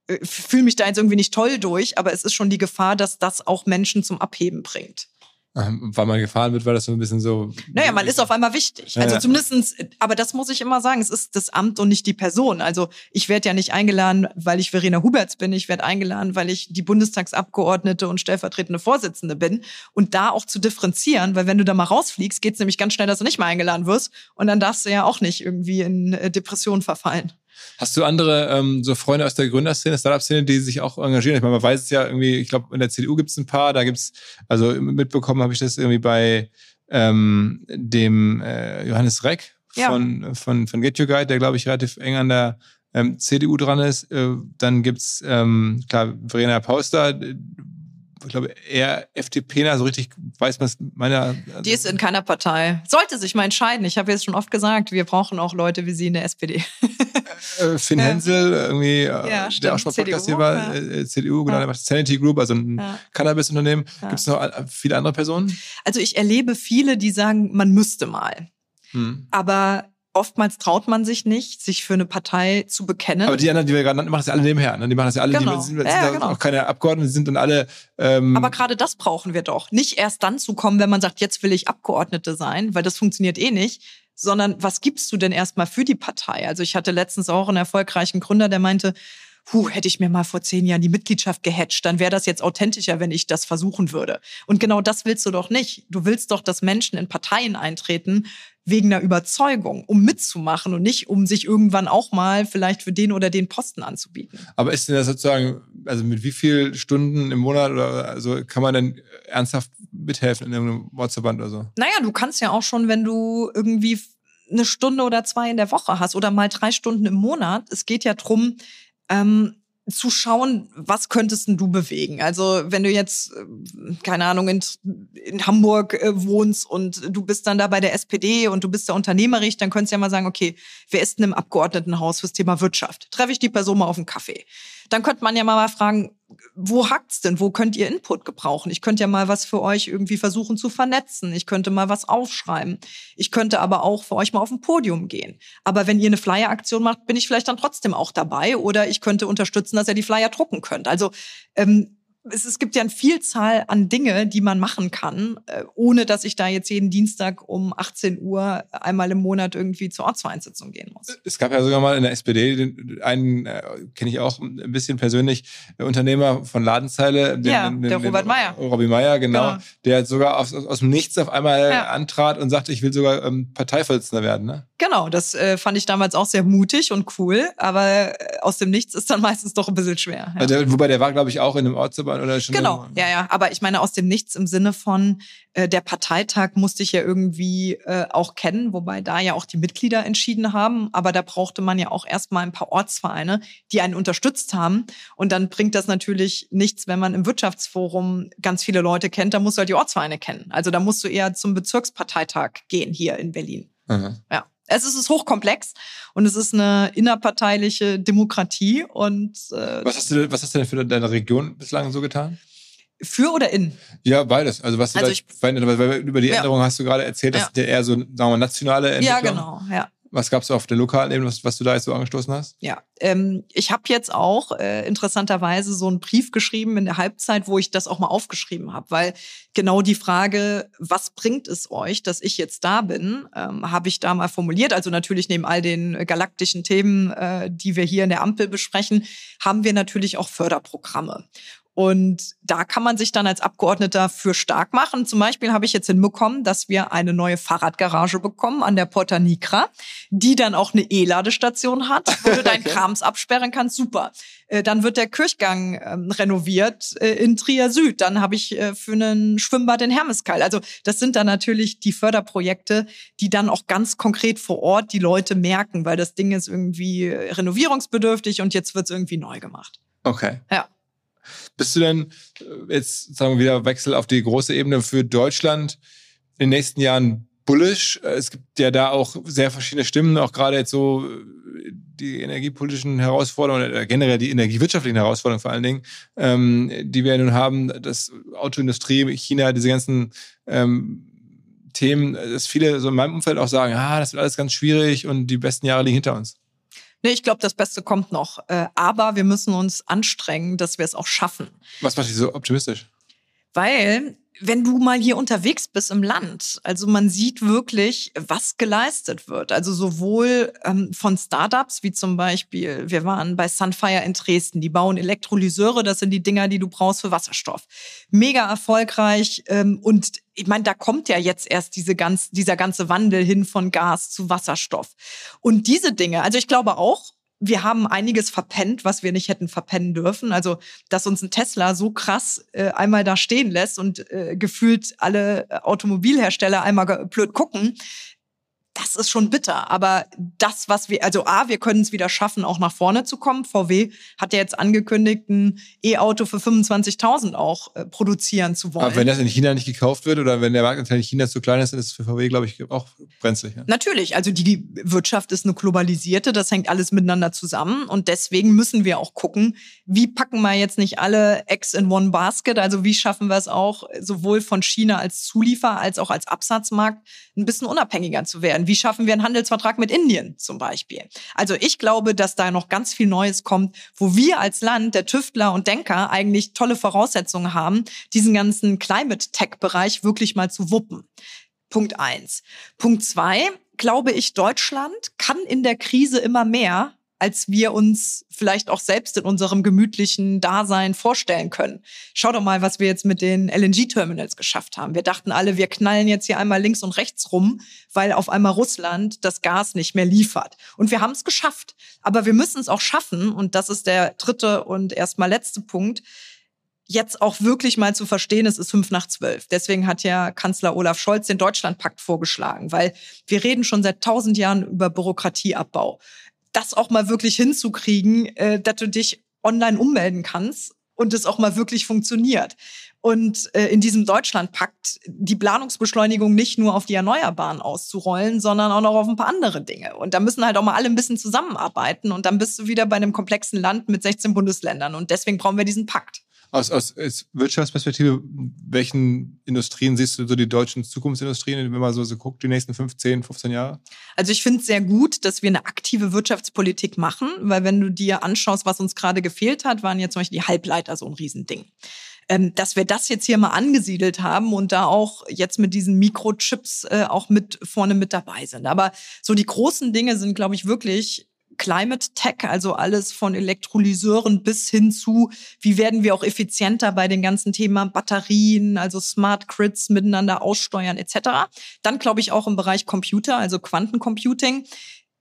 äh, fühle mich da jetzt irgendwie nicht toll durch, aber es ist schon die Gefahr, dass das auch Menschen zum Abheben bringt. Ähm, weil man gefahren wird, war das so ein bisschen so. Naja, man ist auf einmal wichtig. Also ja. zumindestens, aber das muss ich immer sagen, es ist das Amt und nicht die Person. Also ich werde ja nicht eingeladen, weil ich Verena Huberts bin. Ich werde eingeladen, weil ich die Bundestagsabgeordnete und stellvertretende Vorsitzende bin. Und da auch zu differenzieren, weil wenn du da mal rausfliegst, geht es nämlich ganz schnell, dass du nicht mehr eingeladen wirst. Und dann darfst du ja auch nicht irgendwie in äh, Depression verfallen. Hast du andere ähm, so Freunde aus der Gründerszene, Startup-Szene, die sich auch engagieren? Ich meine, man weiß es ja irgendwie, ich glaube, in der CDU gibt es ein paar, da gibt es, also mitbekommen habe ich das irgendwie bei ähm, dem äh, Johannes Reck von, ja. von, von Get Your Guide, der, glaube ich, relativ eng an der ähm, CDU dran ist. Äh, dann gibt's ähm, klar, Verena Pauster, ich glaube, eher FDP, so richtig weiß man es meiner. Also die ist in keiner Partei. Sollte sich mal entscheiden. Ich habe jetzt schon oft gesagt, wir brauchen auch Leute wie Sie in der SPD. Äh, Finn ja. Hensel, irgendwie, äh, ja, der auch schon mal Podcast hier war, ja. CDU, genau, der macht Sanity Group, also ein Cannabis-Unternehmen. Gibt es noch viele andere Personen? Also ich erlebe viele, die sagen, man müsste mal. Hm. Aber oftmals traut man sich nicht, sich für eine Partei zu bekennen. Aber die anderen, die wir gerade nannten, machen das ja alle nebenher. Ne? Die machen das ja alle, genau. die sind, sind ja, genau. auch keine Abgeordneten, die sind dann alle. Ähm Aber gerade das brauchen wir doch. Nicht erst dann zu kommen, wenn man sagt, jetzt will ich Abgeordnete sein, weil das funktioniert eh nicht, sondern was gibst du denn erstmal für die Partei? Also ich hatte letztens auch einen erfolgreichen Gründer, der meinte, Puh, hätte ich mir mal vor zehn Jahren die Mitgliedschaft gehatcht, dann wäre das jetzt authentischer, wenn ich das versuchen würde. Und genau das willst du doch nicht. Du willst doch, dass Menschen in Parteien eintreten, wegen einer Überzeugung, um mitzumachen und nicht, um sich irgendwann auch mal vielleicht für den oder den Posten anzubieten. Aber ist denn das sozusagen, also mit wie vielen Stunden im Monat oder also kann man denn ernsthaft mithelfen in irgendeinem WhatsApp-Band oder so? Naja, du kannst ja auch schon, wenn du irgendwie eine Stunde oder zwei in der Woche hast oder mal drei Stunden im Monat. Es geht ja drum, ähm, zu schauen, was könntest du bewegen? Also wenn du jetzt, äh, keine Ahnung, in, in Hamburg äh, wohnst und du bist dann da bei der SPD und du bist da unternehmerisch, dann könntest du ja mal sagen, okay, wer ist denn im Abgeordnetenhaus fürs Thema Wirtschaft? Treffe ich die Person mal auf einen Kaffee? Dann könnte man ja mal fragen, wo hackt's denn? Wo könnt ihr Input gebrauchen? Ich könnte ja mal was für euch irgendwie versuchen zu vernetzen. Ich könnte mal was aufschreiben. Ich könnte aber auch für euch mal auf ein Podium gehen. Aber wenn ihr eine Flyer-Aktion macht, bin ich vielleicht dann trotzdem auch dabei oder ich könnte unterstützen, dass ihr die Flyer drucken könnt. Also ähm, es, es gibt ja eine Vielzahl an Dinge, die man machen kann, äh, ohne dass ich da jetzt jeden Dienstag um 18 Uhr einmal im Monat irgendwie zur Ortsvereinssitzung gehen muss. Es gab ja sogar mal in der SPD einen, äh, kenne ich auch ein bisschen persönlich, Unternehmer von Ladenzeile. Den, ja, den, der den, Robert Meyer. Robby Meyer, genau. Genau. Der sogar aus, aus, aus dem Nichts auf einmal Ja. antrat und sagte, ich will sogar ähm, Parteivorsitzender werden. Ne? Genau, das äh, fand ich damals auch sehr mutig und cool, aber äh, aus dem Nichts ist dann meistens doch ein bisschen schwer. Ja. Also, der- wobei der war, glaube ich, auch in einem Ortsverband oder schon. Genau, ja, ja. Aber ich meine aus dem Nichts im Sinne von, äh, der Parteitag musste ich ja irgendwie äh, auch kennen, wobei da ja auch die Mitglieder entschieden haben. Aber da brauchte man ja auch erstmal ein paar Ortsvereine, die einen unterstützt haben. Und dann bringt das natürlich nichts, wenn man im Wirtschaftsforum ganz viele Leute kennt. Da musst du halt die Ortsvereine kennen. Also da musst du eher zum Bezirksparteitag gehen hier in Berlin. Aha. Ja. Es ist hochkomplex und es ist eine innerparteiliche Demokratie und äh, Was hast, du, was hast du denn für deine Region bislang so getan? für oder in. Ja, beides. Also was du Also da ich- über die Ja. Änderungen hast du gerade erzählt, das Ja. sind ja eher so, sagen wir nationale Entwicklung. Ja, genau, ja. Was gab es auf der lokalen Ebene, was, was du da jetzt so angestoßen hast? Ja, ähm, ich habe jetzt auch äh, interessanterweise so einen Brief geschrieben in der Halbzeit, wo ich das auch mal aufgeschrieben habe, weil genau die Frage, was bringt es euch, dass ich jetzt da bin, ähm, habe ich da mal formuliert. Also natürlich neben all den galaktischen Themen, äh, die wir hier in der Ampel besprechen, haben wir natürlich auch Förderprogramme. Und da kann man sich dann als Abgeordneter für stark machen. Zum Beispiel habe ich jetzt hinbekommen, dass wir eine neue Fahrradgarage bekommen an der Porta Nigra, die dann auch eine E-Ladestation hat, wo du deinen <laughs> Krams absperren kannst. Super. Äh, Dann wird der Kirchgang ähm, renoviert äh, in Trier Süd. Dann habe ich äh, für einen Schwimmbad in Hermeskeil. Also das sind dann natürlich die Förderprojekte, die dann auch ganz konkret vor Ort die Leute merken, weil das Ding ist irgendwie renovierungsbedürftig und jetzt wird es irgendwie neu gemacht. Okay. Ja. Bist du denn äh, jetzt, sagen wir wieder, Wechsel auf die große Ebene für Deutschland in den nächsten Jahren bullish? Äh, Es gibt ja da auch sehr verschiedene Stimmen, auch gerade jetzt so äh, die energiepolitischen Herausforderungen oder generell die energiewirtschaftlichen Herausforderungen vor allen Dingen, ähm, die wir nun haben, das Autoindustrie, China, diese ganzen ähm, Themen, dass viele so in meinem Umfeld auch sagen, ah, das wird alles ganz schwierig und die besten Jahre liegen hinter uns. Nee, ich glaube, das Beste kommt noch. Äh, aber wir müssen uns anstrengen, dass wir es auch schaffen. Was macht dich so optimistisch? Weil, wenn du mal hier unterwegs bist im Land, also man sieht wirklich, was geleistet wird. Also sowohl ähm, von Startups wie zum Beispiel, wir waren bei Sunfire in Dresden, die bauen Elektrolyseure, das sind die Dinger, die du brauchst für Wasserstoff. Mega erfolgreich ähm, und ich meine, da kommt ja jetzt erst diese ganz, dieser ganze Wandel hin von Gas zu Wasserstoff. Und diese Dinge, also ich glaube auch, wir haben einiges verpennt, was wir nicht hätten verpennen dürfen. Also, dass uns ein Tesla so krass äh, einmal da stehen lässt und äh, gefühlt alle äh, Automobilhersteller einmal blöd gucken, das ist schon bitter. Aber das, was wir, also A, wir können es wieder schaffen, auch nach vorne zu kommen. VW hat ja jetzt angekündigt, ein E-Auto für 25.000 auch äh, produzieren zu wollen. Aber wenn das in China nicht gekauft wird oder wenn der Marktanteil in China zu klein ist, dann ist es für VW, glaube ich, auch brenzlig. Ja? Natürlich, also die Wirtschaft ist eine globalisierte, das hängt alles miteinander zusammen und deswegen müssen wir auch gucken, wie packen wir jetzt nicht alle Eggs in one basket, also wie schaffen wir es auch sowohl von China als Zuliefer als auch als Absatzmarkt ein bisschen unabhängiger zu werden. Wie schaffen wir einen Handelsvertrag mit Indien zum Beispiel? Also ich glaube, dass da noch ganz viel Neues kommt, wo wir als Land, der Tüftler und Denker eigentlich tolle Voraussetzungen haben, diesen ganzen Climate-Tech-Bereich wirklich mal zu wuppen. Punkt eins. Punkt zwei, glaube ich, Deutschland kann in der Krise immer mehr, als wir uns vielleicht auch selbst in unserem gemütlichen Dasein vorstellen können. Schau doch mal, was wir jetzt mit den LNG-Terminals geschafft haben. Wir dachten alle, wir knallen jetzt hier einmal links und rechts rum, weil auf einmal Russland das Gas nicht mehr liefert. Und wir haben es geschafft. Aber wir müssen es auch schaffen, und das ist der dritte und erstmal letzte Punkt, jetzt auch wirklich mal zu verstehen, es ist fünf nach zwölf. Deswegen hat ja Kanzler Olaf Scholz den Deutschlandpakt vorgeschlagen, weil wir reden schon seit tausend Jahren über Bürokratieabbau. Das auch mal wirklich hinzukriegen, äh, dass du dich online ummelden kannst und es auch mal wirklich funktioniert. Und äh, in diesem Deutschlandpakt die Planungsbeschleunigung nicht nur auf die Erneuerbaren auszurollen, sondern auch noch auf ein paar andere Dinge. Und da müssen halt auch mal alle ein bisschen zusammenarbeiten. Und dann bist du wieder bei einem komplexen Land mit 16 Bundesländern. Und deswegen brauchen wir diesen Pakt. Aus, aus, aus Wirtschaftsperspektive, welchen Industrien siehst du so die deutschen Zukunftsindustrien, wenn man so, so guckt, die nächsten 15, 15 Jahre? Also ich finde es sehr gut, dass wir eine aktive Wirtschaftspolitik machen, weil wenn du dir anschaust, was uns gerade gefehlt hat, waren ja zum Beispiel die Halbleiter so ein Riesending ähm, dass wir das jetzt hier mal angesiedelt haben und da auch jetzt mit diesen Mikrochips äh, auch mit vorne mit dabei sind. Aber so die großen Dinge sind, glaube ich, wirklich Climate Tech, also alles von Elektrolyseuren bis hin zu, wie werden wir auch effizienter bei den ganzen Themen Batterien, also Smart Grids miteinander aussteuern etc. Dann glaube ich auch im Bereich Computer, also Quantencomputing.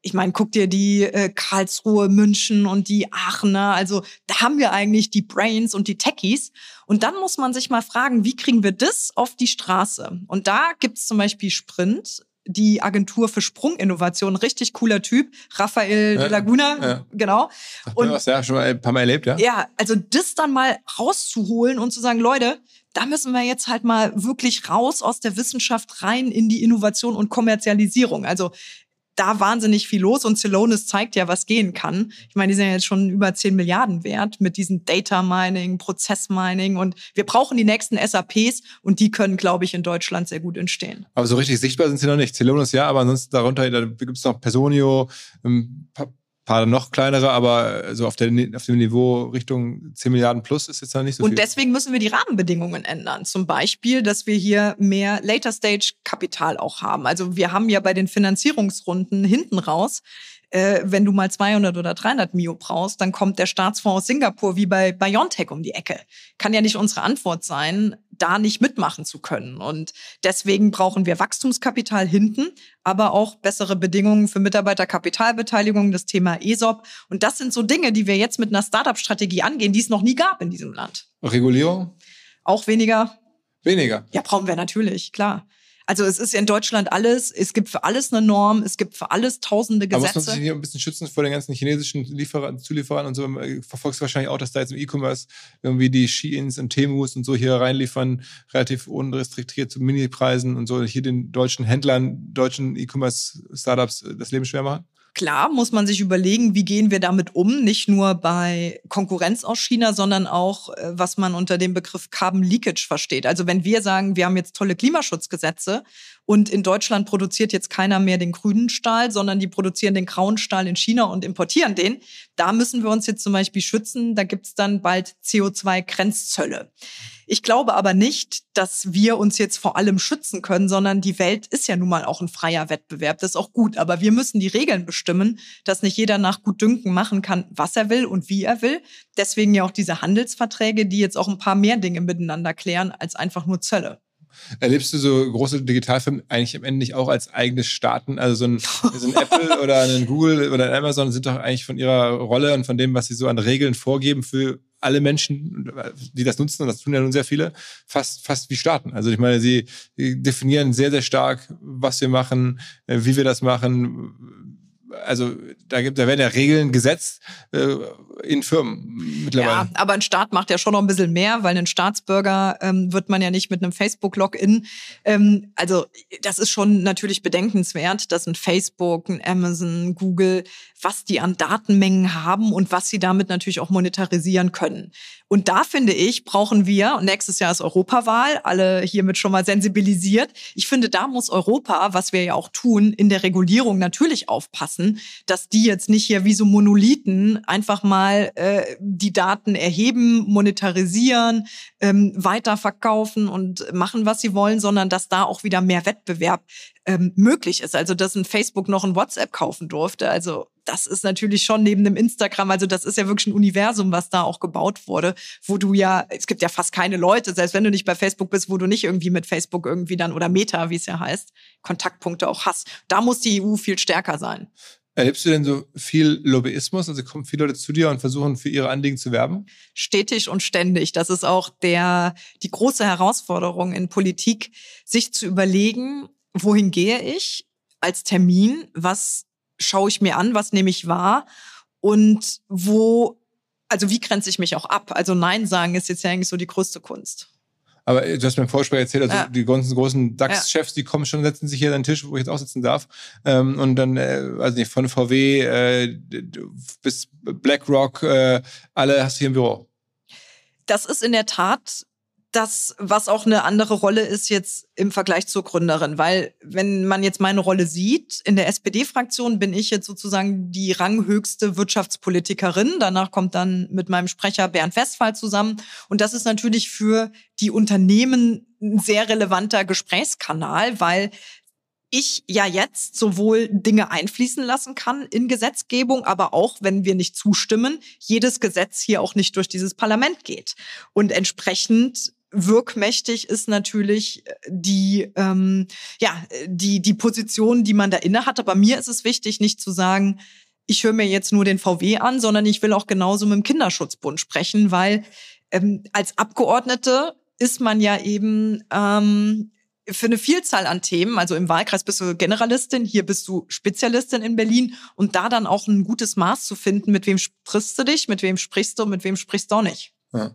Ich meine, guck dir die äh, Karlsruhe, München und die Aachener. Also da haben wir eigentlich die Brains und die Techies. Und dann muss man sich mal fragen, wie kriegen wir das auf die Straße? Und da gibt's zum Beispiel Sprint, die Agentur für Sprunginnovation, richtig cooler Typ, Raphael ja, de Laguna, ja. genau. Und du hast ja schon mal ein paar Mal erlebt, ja? Ja, also das dann mal rauszuholen und zu sagen, Leute, da müssen wir jetzt halt mal wirklich raus aus der Wissenschaft rein in die Innovation und Kommerzialisierung. Also da wahnsinnig viel los und Celonis zeigt ja, was gehen kann. Ich meine, die sind ja jetzt schon über 10 Milliarden wert mit diesem Data Mining, Prozess Mining und wir brauchen die nächsten SAPs und die können, glaube ich, in Deutschland sehr gut entstehen. Aber so richtig sichtbar sind sie noch nicht. Celonis ja, aber ansonsten darunter da gibt es noch Personio, ähm, paar noch kleinere, aber so auf, der, auf dem Niveau Richtung 10 Milliarden plus ist jetzt noch nicht so Und viel. Und deswegen müssen wir die Rahmenbedingungen ändern. Zum Beispiel, dass wir hier mehr Later-Stage-Kapital auch haben. Also wir haben ja bei den Finanzierungsrunden hinten raus äh, wenn du mal 200 oder 300 Mio brauchst, dann kommt der Staatsfonds aus Singapur wie bei BioNTech um die Ecke. Kann ja nicht unsere Antwort sein, da nicht mitmachen zu können. Und deswegen brauchen wir Wachstumskapital hinten, aber auch bessere Bedingungen für Mitarbeiterkapitalbeteiligung, das Thema ESOP. Und das sind so Dinge, die wir jetzt mit einer Startup-Strategie angehen, die es noch nie gab in diesem Land. Regulierung? Auch weniger. Weniger? Ja, brauchen wir natürlich, klar. Also es ist in Deutschland alles, es gibt für alles eine Norm, es gibt für alles tausende Gesetze. Aber muss man sich hier ein bisschen schützen vor den ganzen chinesischen Lieferern, Zulieferern und so? Verfolgst du wahrscheinlich auch, dass da jetzt im E-Commerce irgendwie die Sheins und Temus und so hier reinliefern, relativ unrestriktiert zu Mini-Preisen und so hier den deutschen Händlern, deutschen E-Commerce-Startups das Leben schwer machen? Klar muss man sich überlegen, wie gehen wir damit um, nicht nur bei Konkurrenz aus China, sondern auch, äh, was man unter dem Begriff Carbon Leakage versteht. Also wenn wir sagen, wir haben jetzt tolle Klimaschutzgesetze und in Deutschland produziert jetzt keiner mehr den grünen Stahl, sondern die produzieren den grauen Stahl in China und importieren den, da müssen wir uns jetzt zum Beispiel schützen. Da gibt's dann bald CO2-Grenzzölle. Ich glaube aber nicht, dass wir uns jetzt vor allem schützen können, sondern die Welt ist ja nun mal auch ein freier Wettbewerb. Das ist auch gut. Aber wir müssen die Regeln bestimmen, dass nicht jeder nach Gutdünken machen kann, was er will und wie er will. Deswegen ja auch diese Handelsverträge, die jetzt auch ein paar mehr Dinge miteinander klären als einfach nur Zölle. Erlebst du so große Digitalfirmen eigentlich am Ende nicht auch als eigene Staaten? Also so ein, <laughs> so ein Apple oder ein Google oder ein Amazon sind doch eigentlich von ihrer Rolle und von dem, was sie so an Regeln vorgeben für alle Menschen, die das nutzen, und das tun ja nun sehr viele, fast, fast wie Staaten. Also ich meine, sie definieren sehr, sehr stark, was wir machen, äh, wie wir das machen, also da gibt, da werden ja Regeln gesetzt äh, in Firmen mittlerweile. Ja, aber ein Staat macht ja schon noch ein bisschen mehr, weil ein Staatsbürger ähm, wird man ja nicht mit einem Facebook-Login. Ähm, also das ist schon natürlich bedenkenswert, dass ein Facebook, ein Amazon, Google, was die an Datenmengen haben und was sie damit natürlich auch monetarisieren können. Und da finde ich, brauchen wir, und nächstes Jahr ist Europawahl, alle hiermit schon mal sensibilisiert. Ich finde, da muss Europa, was wir ja auch tun, in der Regulierung natürlich aufpassen, dass die jetzt nicht hier wie so Monolithen einfach mal äh, die Daten erheben, monetarisieren, ähm, weiterverkaufen und machen, was sie wollen, sondern dass da auch wieder mehr Wettbewerb ähm, möglich ist. Also, dass ein Facebook noch ein WhatsApp kaufen durfte. Also, das ist natürlich schon neben dem Instagram, also das ist ja wirklich ein Universum, was da auch gebaut wurde, wo du ja, es gibt ja fast keine Leute, selbst wenn du nicht bei Facebook bist, wo du nicht irgendwie mit Facebook irgendwie dann oder Meta, wie es ja heißt, Kontaktpunkte auch hast. Da muss die EU viel stärker sein. Erlebst du denn so viel Lobbyismus? Also kommen viele Leute zu dir und versuchen für ihre Anliegen zu werben? Stetig und ständig. Das ist auch der, die große Herausforderung in Politik, sich zu überlegen, wohin gehe ich als Termin? Was schaue ich mir an? Was nehme ich wahr? Und wo, also wie grenze ich mich auch ab? Also Nein sagen ist jetzt ja eigentlich so die größte Kunst. Aber du hast mir im Vorspiel erzählt, also ja. die ganzen großen DAX-Chefs, die kommen schon, setzen sich hier an den Tisch, wo ich jetzt auch sitzen darf. Ähm, und dann, äh, also nicht, von VW äh, bis BlackRock, äh, alle hast du hier im Büro. Das ist in der Tat das, was auch eine andere Rolle ist jetzt im Vergleich zur Gründerin. Weil wenn man jetzt meine Rolle sieht, in der SPD-Fraktion bin ich jetzt sozusagen die ranghöchste Wirtschaftspolitikerin. Danach kommt dann mit meinem Sprecher Bernd Westphal zusammen. Und das ist natürlich für die Unternehmen ein sehr relevanter Gesprächskanal, weil ich ja jetzt sowohl Dinge einfließen lassen kann in Gesetzgebung, aber auch, wenn wir nicht zustimmen, jedes Gesetz hier auch nicht durch dieses Parlament geht. Und entsprechend wirkmächtig ist natürlich äh, die ähm, ja die die Position, die man da inne hat. Aber mir ist es wichtig, nicht zu sagen, ich höre mir jetzt nur den VW an, sondern ich will auch genauso mit dem Kinderschutzbund sprechen, weil ähm, als Abgeordnete ist man ja eben ähm, für eine Vielzahl an Themen. Also im Wahlkreis bist du Generalistin, hier bist du Spezialistin in Berlin und da dann auch ein gutes Maß zu finden, mit wem sprichst du dich, mit wem sprichst du, mit wem sprichst du auch nicht. Ja.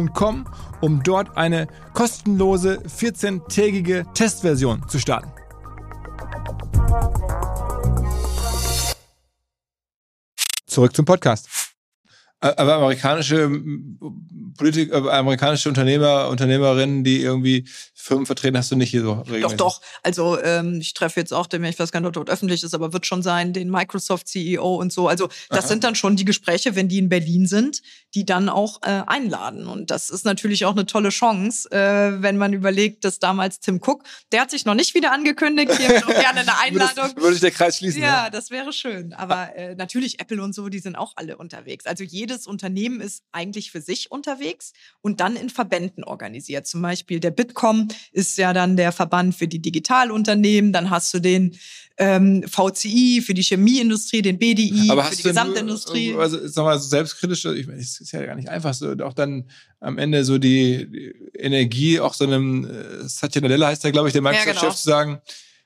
um dort eine kostenlose 14-tägige Testversion zu starten. Zurück zum Podcast. Aber amerikanische Politik, äh, amerikanische Unternehmer, Unternehmerinnen, die irgendwie Firmen vertreten, hast du nicht hier so regelmäßig? Doch, doch. Also ähm, ich treffe jetzt auch den, ich weiß gar nicht, ob dort öffentlich ist, aber wird schon sein, den Microsoft-CEO und so. Also das Aha. sind dann schon die Gespräche, wenn die in Berlin sind, die dann auch äh, einladen. Und das ist natürlich auch eine tolle Chance, äh, wenn man überlegt, dass damals Tim Cook, der hat sich noch nicht wieder angekündigt, hier noch gerne eine <laughs> Einladung. würde sich der Kreis schließen. Ja, ja, das wäre schön. Aber äh, natürlich Apple und so, die sind auch alle unterwegs. Also jedes Unternehmen ist eigentlich für sich unterwegs und dann in Verbänden organisiert. Zum Beispiel der Bitkom ist ja dann der Verband für die Digitalunternehmen. Dann hast du den ähm, VCI für die Chemieindustrie, den BDI Aber für die Gesamtindustrie. Also sag mal, so selbstkritisch, ich meine, es ist ja gar nicht einfach so, auch dann am Ende so die, die Energie, auch so einem äh, Satya Nadella heißt der, glaube ich, der Microsoft-Chef ja, genau. zu sagen,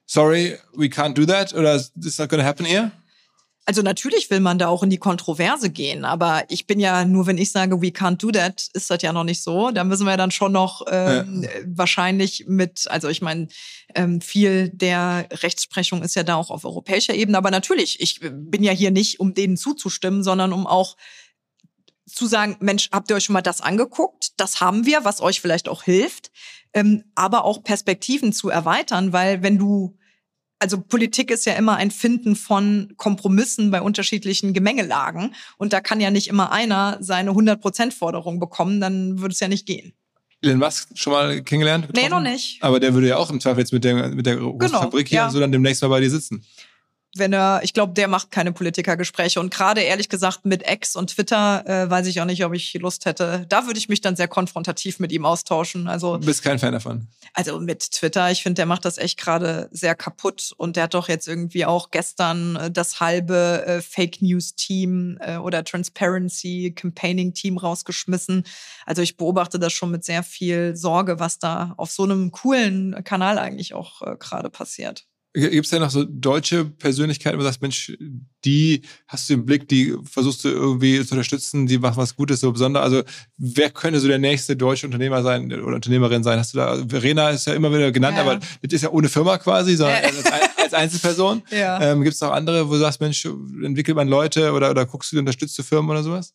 sorry, we can't do that oder it's not gonna happen here? Also natürlich will man da auch in die Kontroverse gehen, aber ich bin ja nur, wenn ich sage, we can't do that, ist das ja noch nicht so. Da müssen wir dann schon noch ähm, ja. wahrscheinlich mit, also ich meine, ähm, viel der Rechtsprechung ist ja da auch auf europäischer Ebene, aber natürlich, ich bin ja hier nicht, um denen zuzustimmen, sondern um auch zu sagen, Mensch, habt ihr euch schon mal das angeguckt? Das haben wir, was euch vielleicht auch hilft, ähm, aber auch Perspektiven zu erweitern, weil wenn du also Politik ist ja immer ein Finden von Kompromissen bei unterschiedlichen Gemengelagen. Und da kann ja nicht immer einer seine 100%-Forderung bekommen, dann würde es ja nicht gehen. Elon Musk schon mal kennengelernt? Getroffen? Nee, noch nicht. Aber der würde ja auch im Zweifel jetzt mit der, mit der großen genau, Fabrik hier ja. und so dann demnächst mal bei dir sitzen wenn er, ich glaube, der macht keine Politikergespräche. Und gerade ehrlich gesagt mit X und Twitter äh, weiß ich auch nicht, ob ich Lust hätte. Da würde ich mich dann sehr konfrontativ mit ihm austauschen. Also du bist kein Fan davon. Also mit Twitter, ich finde, der macht das echt gerade sehr kaputt. Und der hat doch jetzt irgendwie auch gestern äh, das halbe äh, Fake News Team äh, oder Transparency Campaigning Team rausgeschmissen. Also ich beobachte das schon mit sehr viel Sorge, was da auf so einem coolen Kanal eigentlich auch äh, gerade passiert. Gibt es ja noch so deutsche Persönlichkeiten, wo du sagst, Mensch, die hast du im Blick, die versuchst du irgendwie zu unterstützen, die machen was Gutes, so besonders. Also wer könnte so der nächste deutsche Unternehmer sein oder Unternehmerin sein? Hast du da, Verena ist ja immer wieder genannt, ja. aber das ist ja ohne Firma quasi, sondern ja. als, als, Einzelperson. <laughs> Ja. Ähm, Gibt es noch andere, wo du sagst, Mensch, entwickelt man Leute oder, oder guckst du, unterstützt du Firmen oder sowas?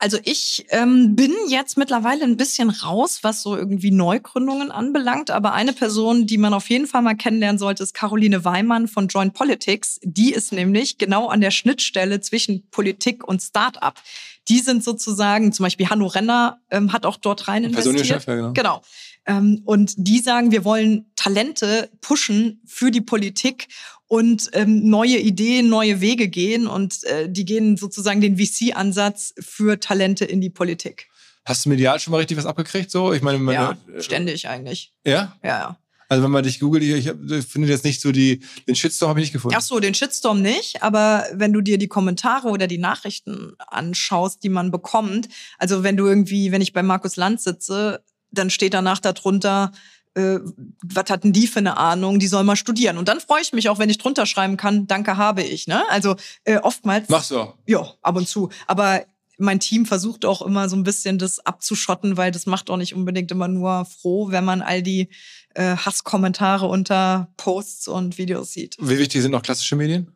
Also ich ähm, bin jetzt mittlerweile ein bisschen raus, was so irgendwie Neugründungen anbelangt. Aber eine Person, die man auf jeden Fall mal kennenlernen sollte, ist Caroline Weimann von Joint Politics. Die ist nämlich genau an der Schnittstelle zwischen Politik und Start-up. Die sind sozusagen, zum Beispiel Hanno Renner ähm, hat auch dort rein investiert. Chef, ja, genau. genau. Ähm, und die sagen, wir wollen Talente pushen für die Politik und ähm, neue Ideen, neue Wege gehen und äh, die gehen sozusagen den VC-Ansatz für Talente in die Politik. Hast du medial schon mal richtig was abgekriegt? So, ich meine, ja, äh, ständig eigentlich. Ja, ja. ja. Also wenn man dich googelt, ich, ich finde jetzt nicht so die, den Shitstorm habe ich nicht gefunden. Ach so, den Shitstorm nicht, aber wenn du dir die Kommentare oder die Nachrichten anschaust, die man bekommt, also wenn du irgendwie, wenn ich bei Markus Land sitze, dann steht danach darunter, äh, was hatten die für eine Ahnung, die soll mal studieren. Und dann freue ich mich auch, wenn ich drunter schreiben kann, danke habe ich. Ne? Also äh, oftmals. Machst du. Ja, ab und zu. Aber mein Team versucht auch immer so ein bisschen das abzuschotten, weil das macht auch nicht unbedingt immer nur froh, wenn man all die äh, Hasskommentare unter Posts und Videos sieht. Wie wichtig sind auch klassische Medien?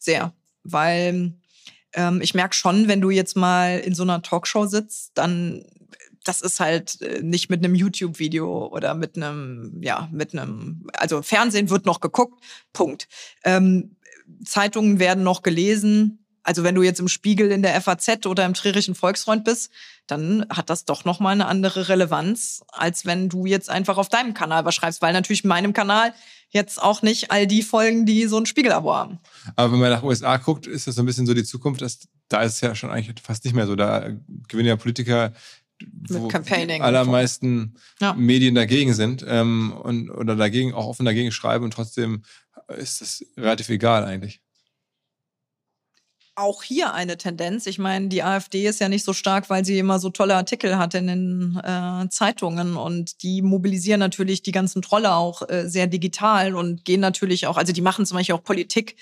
Sehr, weil ähm, ich merke schon, wenn du jetzt mal in so einer Talkshow sitzt, dann das ist halt äh, nicht mit einem YouTube-Video oder mit einem, ja, mit einem, also Fernsehen wird noch geguckt, Punkt. Ähm, Zeitungen werden noch gelesen. Also wenn du jetzt im Spiegel in der FAZ oder im Trierischen Volksfreund bist, dann hat das doch noch mal eine andere Relevanz, als wenn du jetzt einfach auf deinem Kanal was schreibst, weil natürlich in meinem Kanal jetzt auch nicht all die folgen, die so ein Spiegelabo haben. Aber wenn man nach USA guckt, ist das so ein bisschen so die Zukunft, dass da ist es ja schon eigentlich fast nicht mehr so. Da gewinnen ja Politiker wo die allermeisten ja. Medien dagegen sind ähm, und oder dagegen auch offen dagegen schreiben und trotzdem ist das relativ egal eigentlich. Auch hier eine Tendenz. Ich meine, die AfD ist ja nicht so stark, weil sie immer so tolle Artikel hat in den äh, Zeitungen und die mobilisieren natürlich die ganzen Trolle auch äh, sehr digital und gehen natürlich auch, also die machen zum Beispiel auch Politik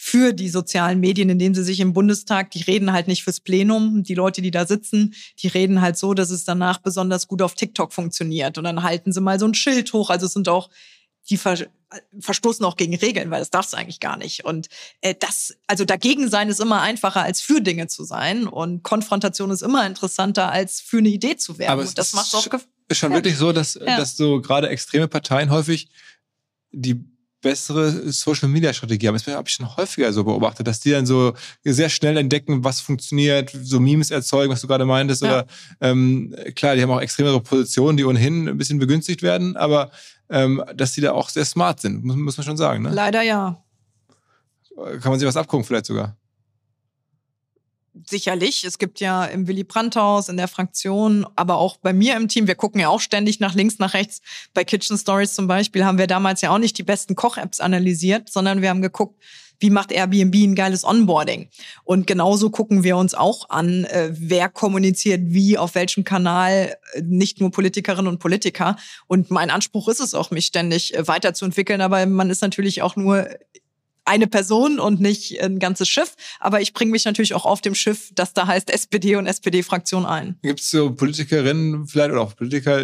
für die sozialen Medien, indem sie sich im Bundestag, die reden halt nicht fürs Plenum, die Leute, die da sitzen, die reden halt so, dass es danach besonders gut auf TikTok funktioniert. Und dann halten sie mal so ein Schild hoch. Also es sind auch, die ver verstoßen auch gegen Regeln, weil das darfst du eigentlich gar nicht. Und äh, das, also dagegen sein ist immer einfacher, als für Dinge zu sein. Und Konfrontation ist immer interessanter, als für eine Idee zu werden. Aber es das macht auch ist schon wirklich so, dass, ja. dass so gerade extreme Parteien häufig die bessere Social Media Strategie haben. Das habe ich schon häufiger so beobachtet, dass die dann so sehr schnell entdecken, was funktioniert, so Memes erzeugen, was du gerade meintest. Ja. Oder ähm, klar, die haben auch extremere Positionen, die ohnehin ein bisschen begünstigt werden, aber ähm, dass die da auch sehr smart sind, muss, muss man schon sagen. Ne? Leider ja. Kann man sich was abgucken, vielleicht sogar sicherlich. Es gibt ja im Willy Brandt-Haus, in der Fraktion, aber auch bei mir im Team, wir gucken ja auch ständig nach links, nach rechts. Bei Kitchen Stories zum Beispiel haben wir damals ja auch nicht die besten Koch-Apps analysiert, sondern wir haben geguckt, wie macht Airbnb ein geiles Onboarding? Und genauso gucken wir uns auch an, äh, wer kommuniziert wie, auf welchem Kanal, äh, nicht nur Politikerinnen und Politiker. Und mein Anspruch ist es auch, mich ständig äh, weiterzuentwickeln, aber man ist natürlich auch nur eine Person und nicht ein ganzes Schiff. Aber ich bringe mich natürlich auch auf dem Schiff, das da heißt SPD und SPD-Fraktion ein. Gibt es so Politikerinnen vielleicht oder auch Politiker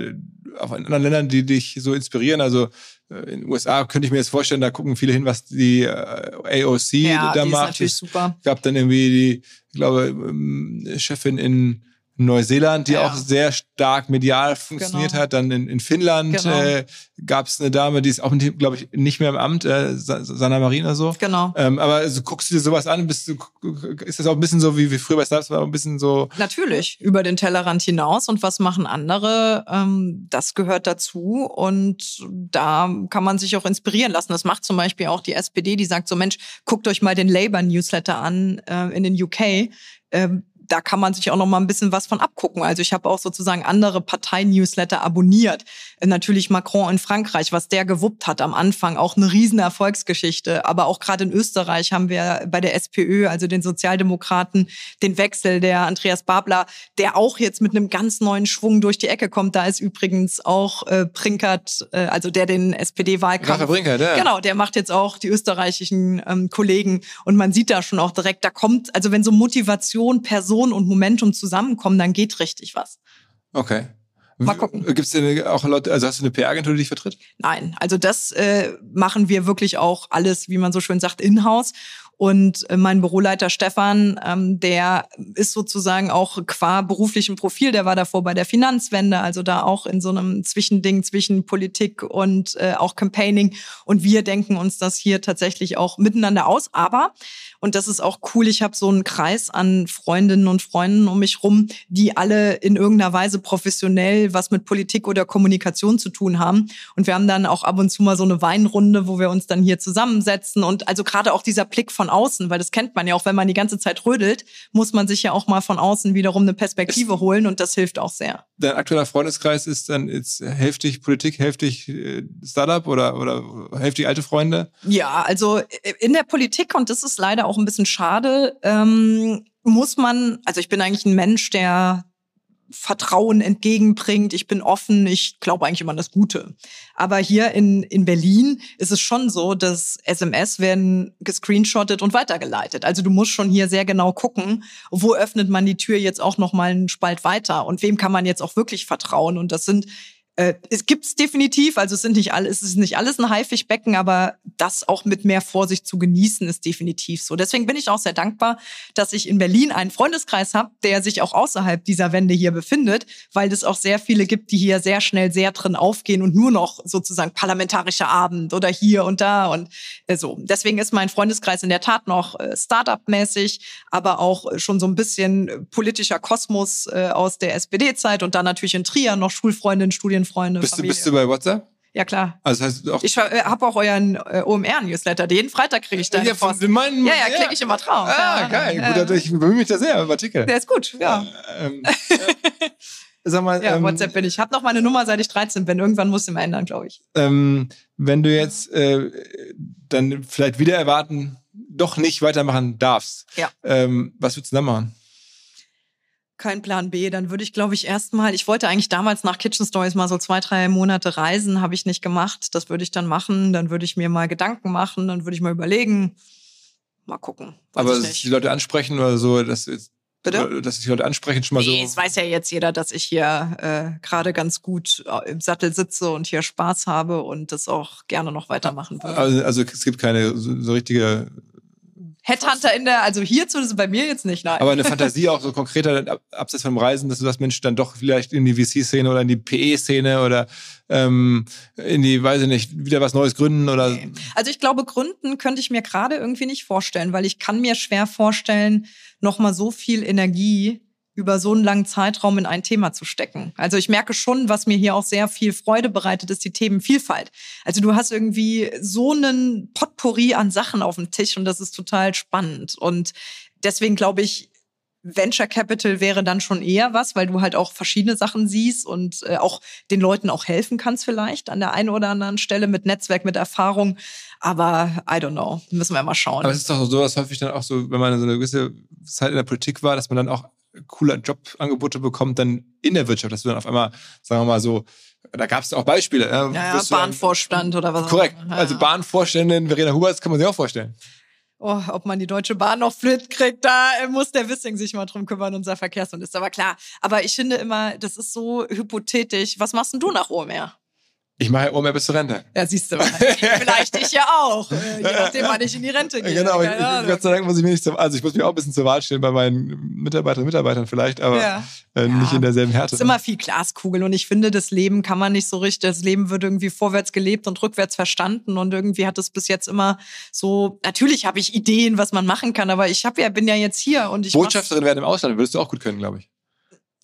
auf anderen Ländern, die dich so inspirieren? Also äh, in den USA könnte ich mir jetzt vorstellen, da gucken viele hin, was die äh, AOC ja, da die macht. Ist natürlich super. gab dann irgendwie die, ich glaube, ähm, Chefin in Neuseeland, die ja. auch sehr stark medial funktioniert genau. hat. Dann in, in Finnland genau. äh, gab es eine Dame, die ist auch, glaube ich, nicht mehr im Amt, äh, Sanna Marina so. Genau. Ähm, aber also, guckst du dir sowas an? Bist du, ist das auch ein bisschen so wie, wie früher bei Startups, war ein bisschen so? Natürlich, über den Tellerrand hinaus. Und was machen andere? Ähm, das gehört dazu. Und da kann man sich auch inspirieren lassen. Das macht zum Beispiel auch die SPD, die sagt so, Mensch, guckt euch mal den Labour-Newsletter an äh, in den UK. Ähm, da kann man sich auch noch mal ein bisschen was von abgucken. Also ich habe auch sozusagen andere Partei-Newsletter abonniert. Natürlich Macron in Frankreich, was der gewuppt hat am Anfang, auch eine riesen Erfolgsgeschichte. Aber auch gerade in Österreich haben wir bei der SPÖ, also den Sozialdemokraten, den Wechsel der Andreas Babler, der auch jetzt mit einem ganz neuen Schwung durch die Ecke kommt. Da ist übrigens auch äh, Brinkert, äh, also der den SPD-Wahlkampf. Brinkert, ja. Genau, der macht jetzt auch die österreichischen ähm, Kollegen und man sieht da schon auch direkt, da kommt, also wenn so Motivation, Person und Momentum zusammenkommen, dann geht richtig was. Okay. Mal gucken. Gibt es denn auch Leute, also hast du eine PR-Agentur, die dich vertritt? Nein, also das äh, machen wir wirklich auch alles, wie man so schön sagt, in-house. Und äh, mein Büroleiter Stefan, ähm, der ist sozusagen auch qua beruflichem Profil, der war davor bei der Finanzwende, also da auch in so einem Zwischending zwischen Politik und äh, auch Campaigning. Und wir denken uns das hier tatsächlich auch miteinander aus. Aber, und das ist auch cool, ich habe so einen Kreis an Freundinnen und Freunden um mich rum, die alle in irgendeiner Weise professionell was mit Politik oder Kommunikation zu tun haben. Und wir haben dann auch ab und zu mal so eine Weinrunde, wo wir uns dann hier zusammensetzen. Und also gerade auch dieser Blick von außen, weil das kennt man ja auch, wenn man die ganze Zeit rödelt, muss man sich ja auch mal von außen wiederum eine Perspektive holen und das hilft auch sehr. Dein aktueller Freundeskreis ist dann jetzt hälftig Politik, hälftig äh, Startup oder, oder hälftig alte Freunde? Ja, also äh, in der Politik, und das ist leider auch ein bisschen schade, ähm, muss man, also ich bin eigentlich ein Mensch, der Vertrauen entgegenbringt. Ich bin offen. Ich glaube eigentlich immer an das Gute. Aber hier in, in Berlin ist es schon so, dass SMS werden gescreenshottet und weitergeleitet. Also du musst schon hier sehr genau gucken, wo öffnet man die Tür jetzt auch noch mal einen Spalt weiter und wem kann man jetzt auch wirklich vertrauen. Und das sind äh, es gibt's definitiv, also es sind nicht alle, es ist nicht alles ein Haifischbecken, aber das auch mit mehr Vorsicht zu genießen ist definitiv so. Deswegen bin ich auch sehr dankbar, dass ich in Berlin einen Freundeskreis habe, der sich auch außerhalb dieser Wände hier befindet, weil es auch sehr viele gibt, die hier sehr schnell sehr drin aufgehen und nur noch sozusagen parlamentarischer Abend oder hier und da und äh, so. Deswegen ist mein Freundeskreis in der Tat noch äh, Startup-mäßig, aber auch schon so ein bisschen politischer Kosmos äh, aus der SPD-Zeit und dann natürlich in Trier noch Schulfreundinnen, Studien Freunde, bist Familie. Du, bist du bei WhatsApp? Ja, klar. Also das heißt auch ich äh, habe auch euren äh, OMR-Newsletter. Jeden Freitag kriege ich deine ja, Post. Meinen, ja, ja, klicke ich immer drauf. Ah, ja, geil. Ja. Gut, ich bemühe mich da sehr im Artikel. Der ist gut, ja. Ähm, sag mal, <laughs> ja, ähm, WhatsApp bin ich. Ich habe noch meine Nummer, seit ich 13 bin. Irgendwann muss ich mal ändern, glaube ich. Ähm, wenn du jetzt äh, dann vielleicht wieder erwarten, doch nicht weitermachen darfst, ja. ähm, was würdest du dann machen? Kein Plan B. Dann würde ich, glaube ich, erstmal, ich wollte eigentlich damals nach Kitchen Stories mal so zwei, drei Monate reisen, habe ich nicht gemacht. Das würde ich dann machen. Dann würde ich mir mal Gedanken machen, dann würde ich mal überlegen. Mal gucken. Aber die Leute ansprechen oder so, dass Bitte? Dass sich Leute ansprechen schon mal nee, so. Es weiß ja jetzt jeder, dass ich hier äh, gerade ganz gut äh, im Sattel sitze und hier Spaß habe und das auch gerne noch weitermachen würde. Also, also es gibt keine so, so richtige Headhunter in der, also hierzu ist es bei mir jetzt nicht, nein. Aber eine Fantasie auch so konkreter, abseits vom Reisen, dass du das Mensch dann doch vielleicht in die VC-Szene oder in die PE-Szene oder ähm, in die, weiß ich nicht, wieder was Neues gründen oder. Nee. Also ich glaube, gründen könnte ich mir gerade irgendwie nicht vorstellen, weil ich kann mir schwer vorstellen, nochmal so viel Energie über so einen langen Zeitraum in ein Thema zu stecken. Also ich merke schon, was mir hier auch sehr viel Freude bereitet, ist die Themenvielfalt. Also du hast irgendwie so einen Potpourri an Sachen auf dem Tisch und das ist total spannend. Und deswegen glaube ich, Venture Capital wäre dann schon eher was, weil du halt auch verschiedene Sachen siehst und äh, auch den Leuten auch helfen kannst vielleicht an der einen oder anderen Stelle mit Netzwerk, mit Erfahrung. Aber I don't know, müssen wir mal schauen. Aber es ist doch so, dass häufig dann auch so, wenn man so eine gewisse Zeit in der Politik war, dass man dann auch coole Jobangebote bekommt, dann in der Wirtschaft, dass du dann auf einmal, sagen wir mal so, da gab es auch Beispiele. Ja, ja Bahnvorstand oder was Korrekt. Ja, also Bahnvorständin Verena Huberts kann man sich auch vorstellen. Oh, ob man die Deutsche Bahn noch flit kriegt, da muss der Wissing sich mal drum kümmern, unser Verkehrsminister. Aber klar, aber ich finde immer, das ist so hypothetisch. Was machst denn du nach OMR? Ich mache ja mehr bis zur Rente. Ja, siehst du, vielleicht ich ja auch. Äh, je nachdem, wann ich in die Rente gehe. Genau, ich, Gott sei Dank muss ich mir nicht zum, also ich muss mich auch ein bisschen zur Wahl stellen bei meinen Mitarbeiterinnen und Mitarbeitern vielleicht, aber ja. äh, nicht ja. in derselben Härte. Es ist immer viel Glaskugel und ich finde, das Leben kann man nicht so richtig, das Leben wird irgendwie vorwärts gelebt und rückwärts verstanden und irgendwie hat es bis jetzt immer so, natürlich habe ich Ideen, was man machen kann, aber ich habe ja, bin ja jetzt hier und ich Botschafterin werden im Ausland, würdest du auch gut können, glaube ich.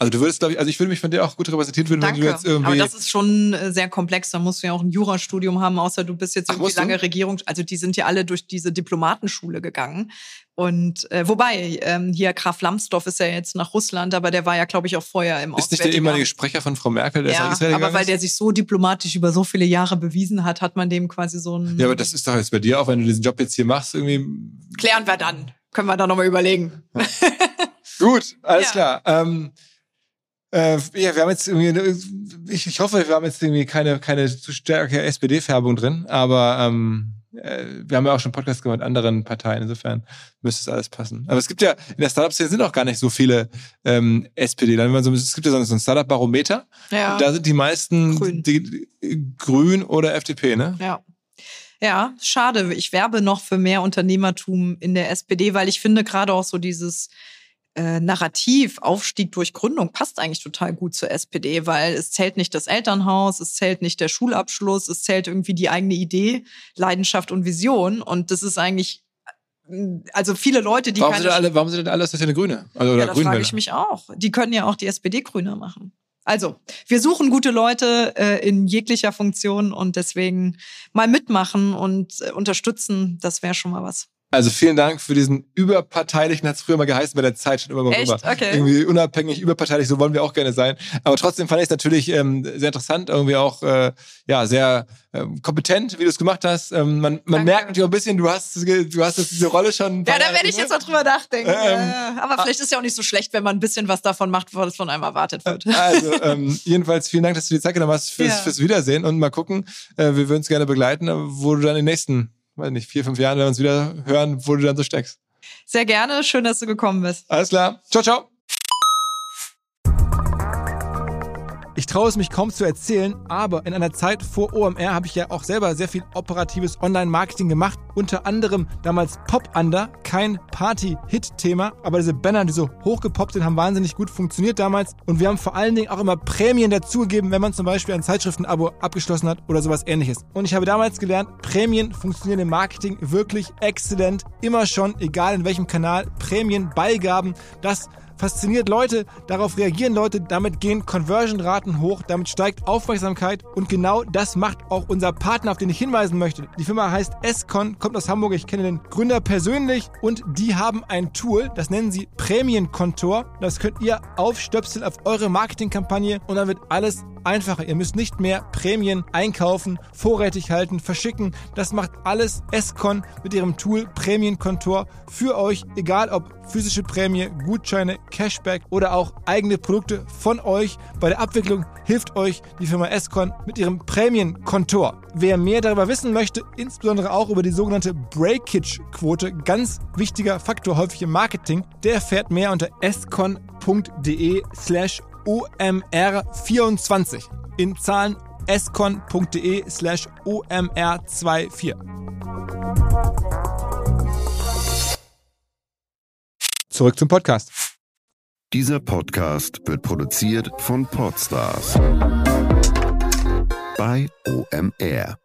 Also du würdest, glaube ich, also ich würde mich von dir auch gut repräsentiert fühlen, wenn du jetzt irgendwie. Aber das ist schon äh, sehr komplex. Da musst du ja auch ein Jurastudium haben, außer du bist jetzt Ach, irgendwie du? lange Regierung. Also die sind ja alle durch diese Diplomatenschule gegangen. Und äh, wobei, ähm, hier Graf Lambsdorff ist ja jetzt nach Russland, aber der war ja, glaube ich, auch vorher im ist nicht der ehemalige. Sprecher von Frau Merkel, der Ja, ins Israel aber weil ist? der sich so diplomatisch über so viele Jahre bewiesen hat, hat man dem quasi so ein. Ja, aber das ist doch jetzt bei dir auch, wenn du diesen Job jetzt hier machst, irgendwie. klären wir dann. Können wir da nochmal überlegen. Gut, alles Ja. klar. Ähm, äh, ja, wir haben jetzt irgendwie, ich, ich hoffe, wir haben jetzt irgendwie keine, keine zu starke SPD-Färbung drin, aber ähm, äh, wir haben ja auch schon Podcasts gemacht mit anderen Parteien, insofern müsste es alles passen. Aber es gibt ja, in der Startup-Szene sind auch gar nicht so viele ähm, SPD. Wenn man so, es gibt ja so ein Startup-Barometer, Ja. da sind die meisten Grün. Die, Grün oder FDP, ne? Ja. Ja, schade. Ich werbe noch für mehr Unternehmertum in der SPD, weil ich finde gerade auch so dieses äh, Narrativ Aufstieg durch Gründung passt eigentlich total gut zur SPD, weil es zählt nicht das Elternhaus, es zählt nicht der Schulabschluss, es zählt irgendwie die eigene Idee, Leidenschaft und Vision. Und das ist eigentlich, äh, also viele Leute, die Warum sind, denn alle, warum sind denn alle der Grüne? Also, ja, das frage ich mich auch. Die können ja auch die SPD grüner machen. Also, wir suchen gute Leute äh, in jeglicher Funktion und deswegen mal mitmachen und äh, unterstützen, das wäre schon mal was. Also vielen Dank für diesen überparteilichen, hat es früher mal geheißen, bei der Zeit schon immer mal Echt? rüber. Okay. Irgendwie unabhängig, überparteilich, so wollen wir auch gerne sein. Aber trotzdem fand ich es natürlich ähm, sehr interessant, irgendwie auch äh, ja sehr ähm, kompetent, wie du es gemacht hast. Ähm, man man Danke. merkt natürlich auch ein bisschen, du hast, du hast jetzt diese Rolle schon. Ja, da werde ich jetzt mal drüber nachdenken. Ja, aber vielleicht ist ja auch nicht so schlecht, wenn man ein bisschen was davon macht, was von einem erwartet wird. Also, ähm, jedenfalls vielen Dank, dass du die Zeit genommen hast fürs, Ja. fürs Wiedersehen und mal gucken. Äh, wir würden uns gerne begleiten, wo du dann den nächsten, weiß nicht, vier, fünf Jahren, wenn wir uns wieder hören, wo du dann so steckst. Sehr gerne. Schön, dass du gekommen bist. Alles klar. Ciao, ciao. Traue es mich kaum zu erzählen, aber in einer Zeit vor OMR habe ich ja auch selber sehr viel operatives Online-Marketing gemacht. Unter anderem damals Pop Under, kein Party-Hit-Thema, aber diese Banner, die so hochgepoppt sind, haben wahnsinnig gut funktioniert damals. Und wir haben vor allen Dingen auch immer Prämien dazugegeben, wenn man zum Beispiel ein Zeitschriftenabo abgeschlossen hat oder sowas ähnliches. Und ich habe damals gelernt, Prämien funktionieren im Marketing wirklich exzellent. Immer schon, egal in welchem Kanal, Prämien, Beigaben, das fasziniert Leute, darauf reagieren Leute, damit gehen Conversion-Raten hoch, damit steigt Aufmerksamkeit und genau das macht auch unser Partner, auf den ich hinweisen möchte. Die Firma heißt Escon, kommt aus Hamburg, ich kenne den Gründer persönlich und die haben ein Tool, das nennen sie Prämienkontor. Das könnt ihr aufstöpseln auf eure Marketingkampagne und dann wird alles einfacher. Ihr müsst nicht mehr Prämien einkaufen, vorrätig halten, verschicken. Das macht alles Escon mit ihrem Tool Prämienkontor für euch, egal ob physische Prämie, Gutscheine, Cashback oder auch eigene Produkte von euch. Bei der Abwicklung hilft euch die Firma Escon mit ihrem Prämienkontor. Wer mehr darüber wissen möchte, insbesondere auch über die sogenannte Breakage-Quote, ganz wichtiger Faktor häufig im Marketing, der erfährt mehr unter escon.de slash OMR24 in Zahlen escon.de slash OMR24. Zurück zum Podcast. Dieser Podcast wird produziert von Podstars bei OMR.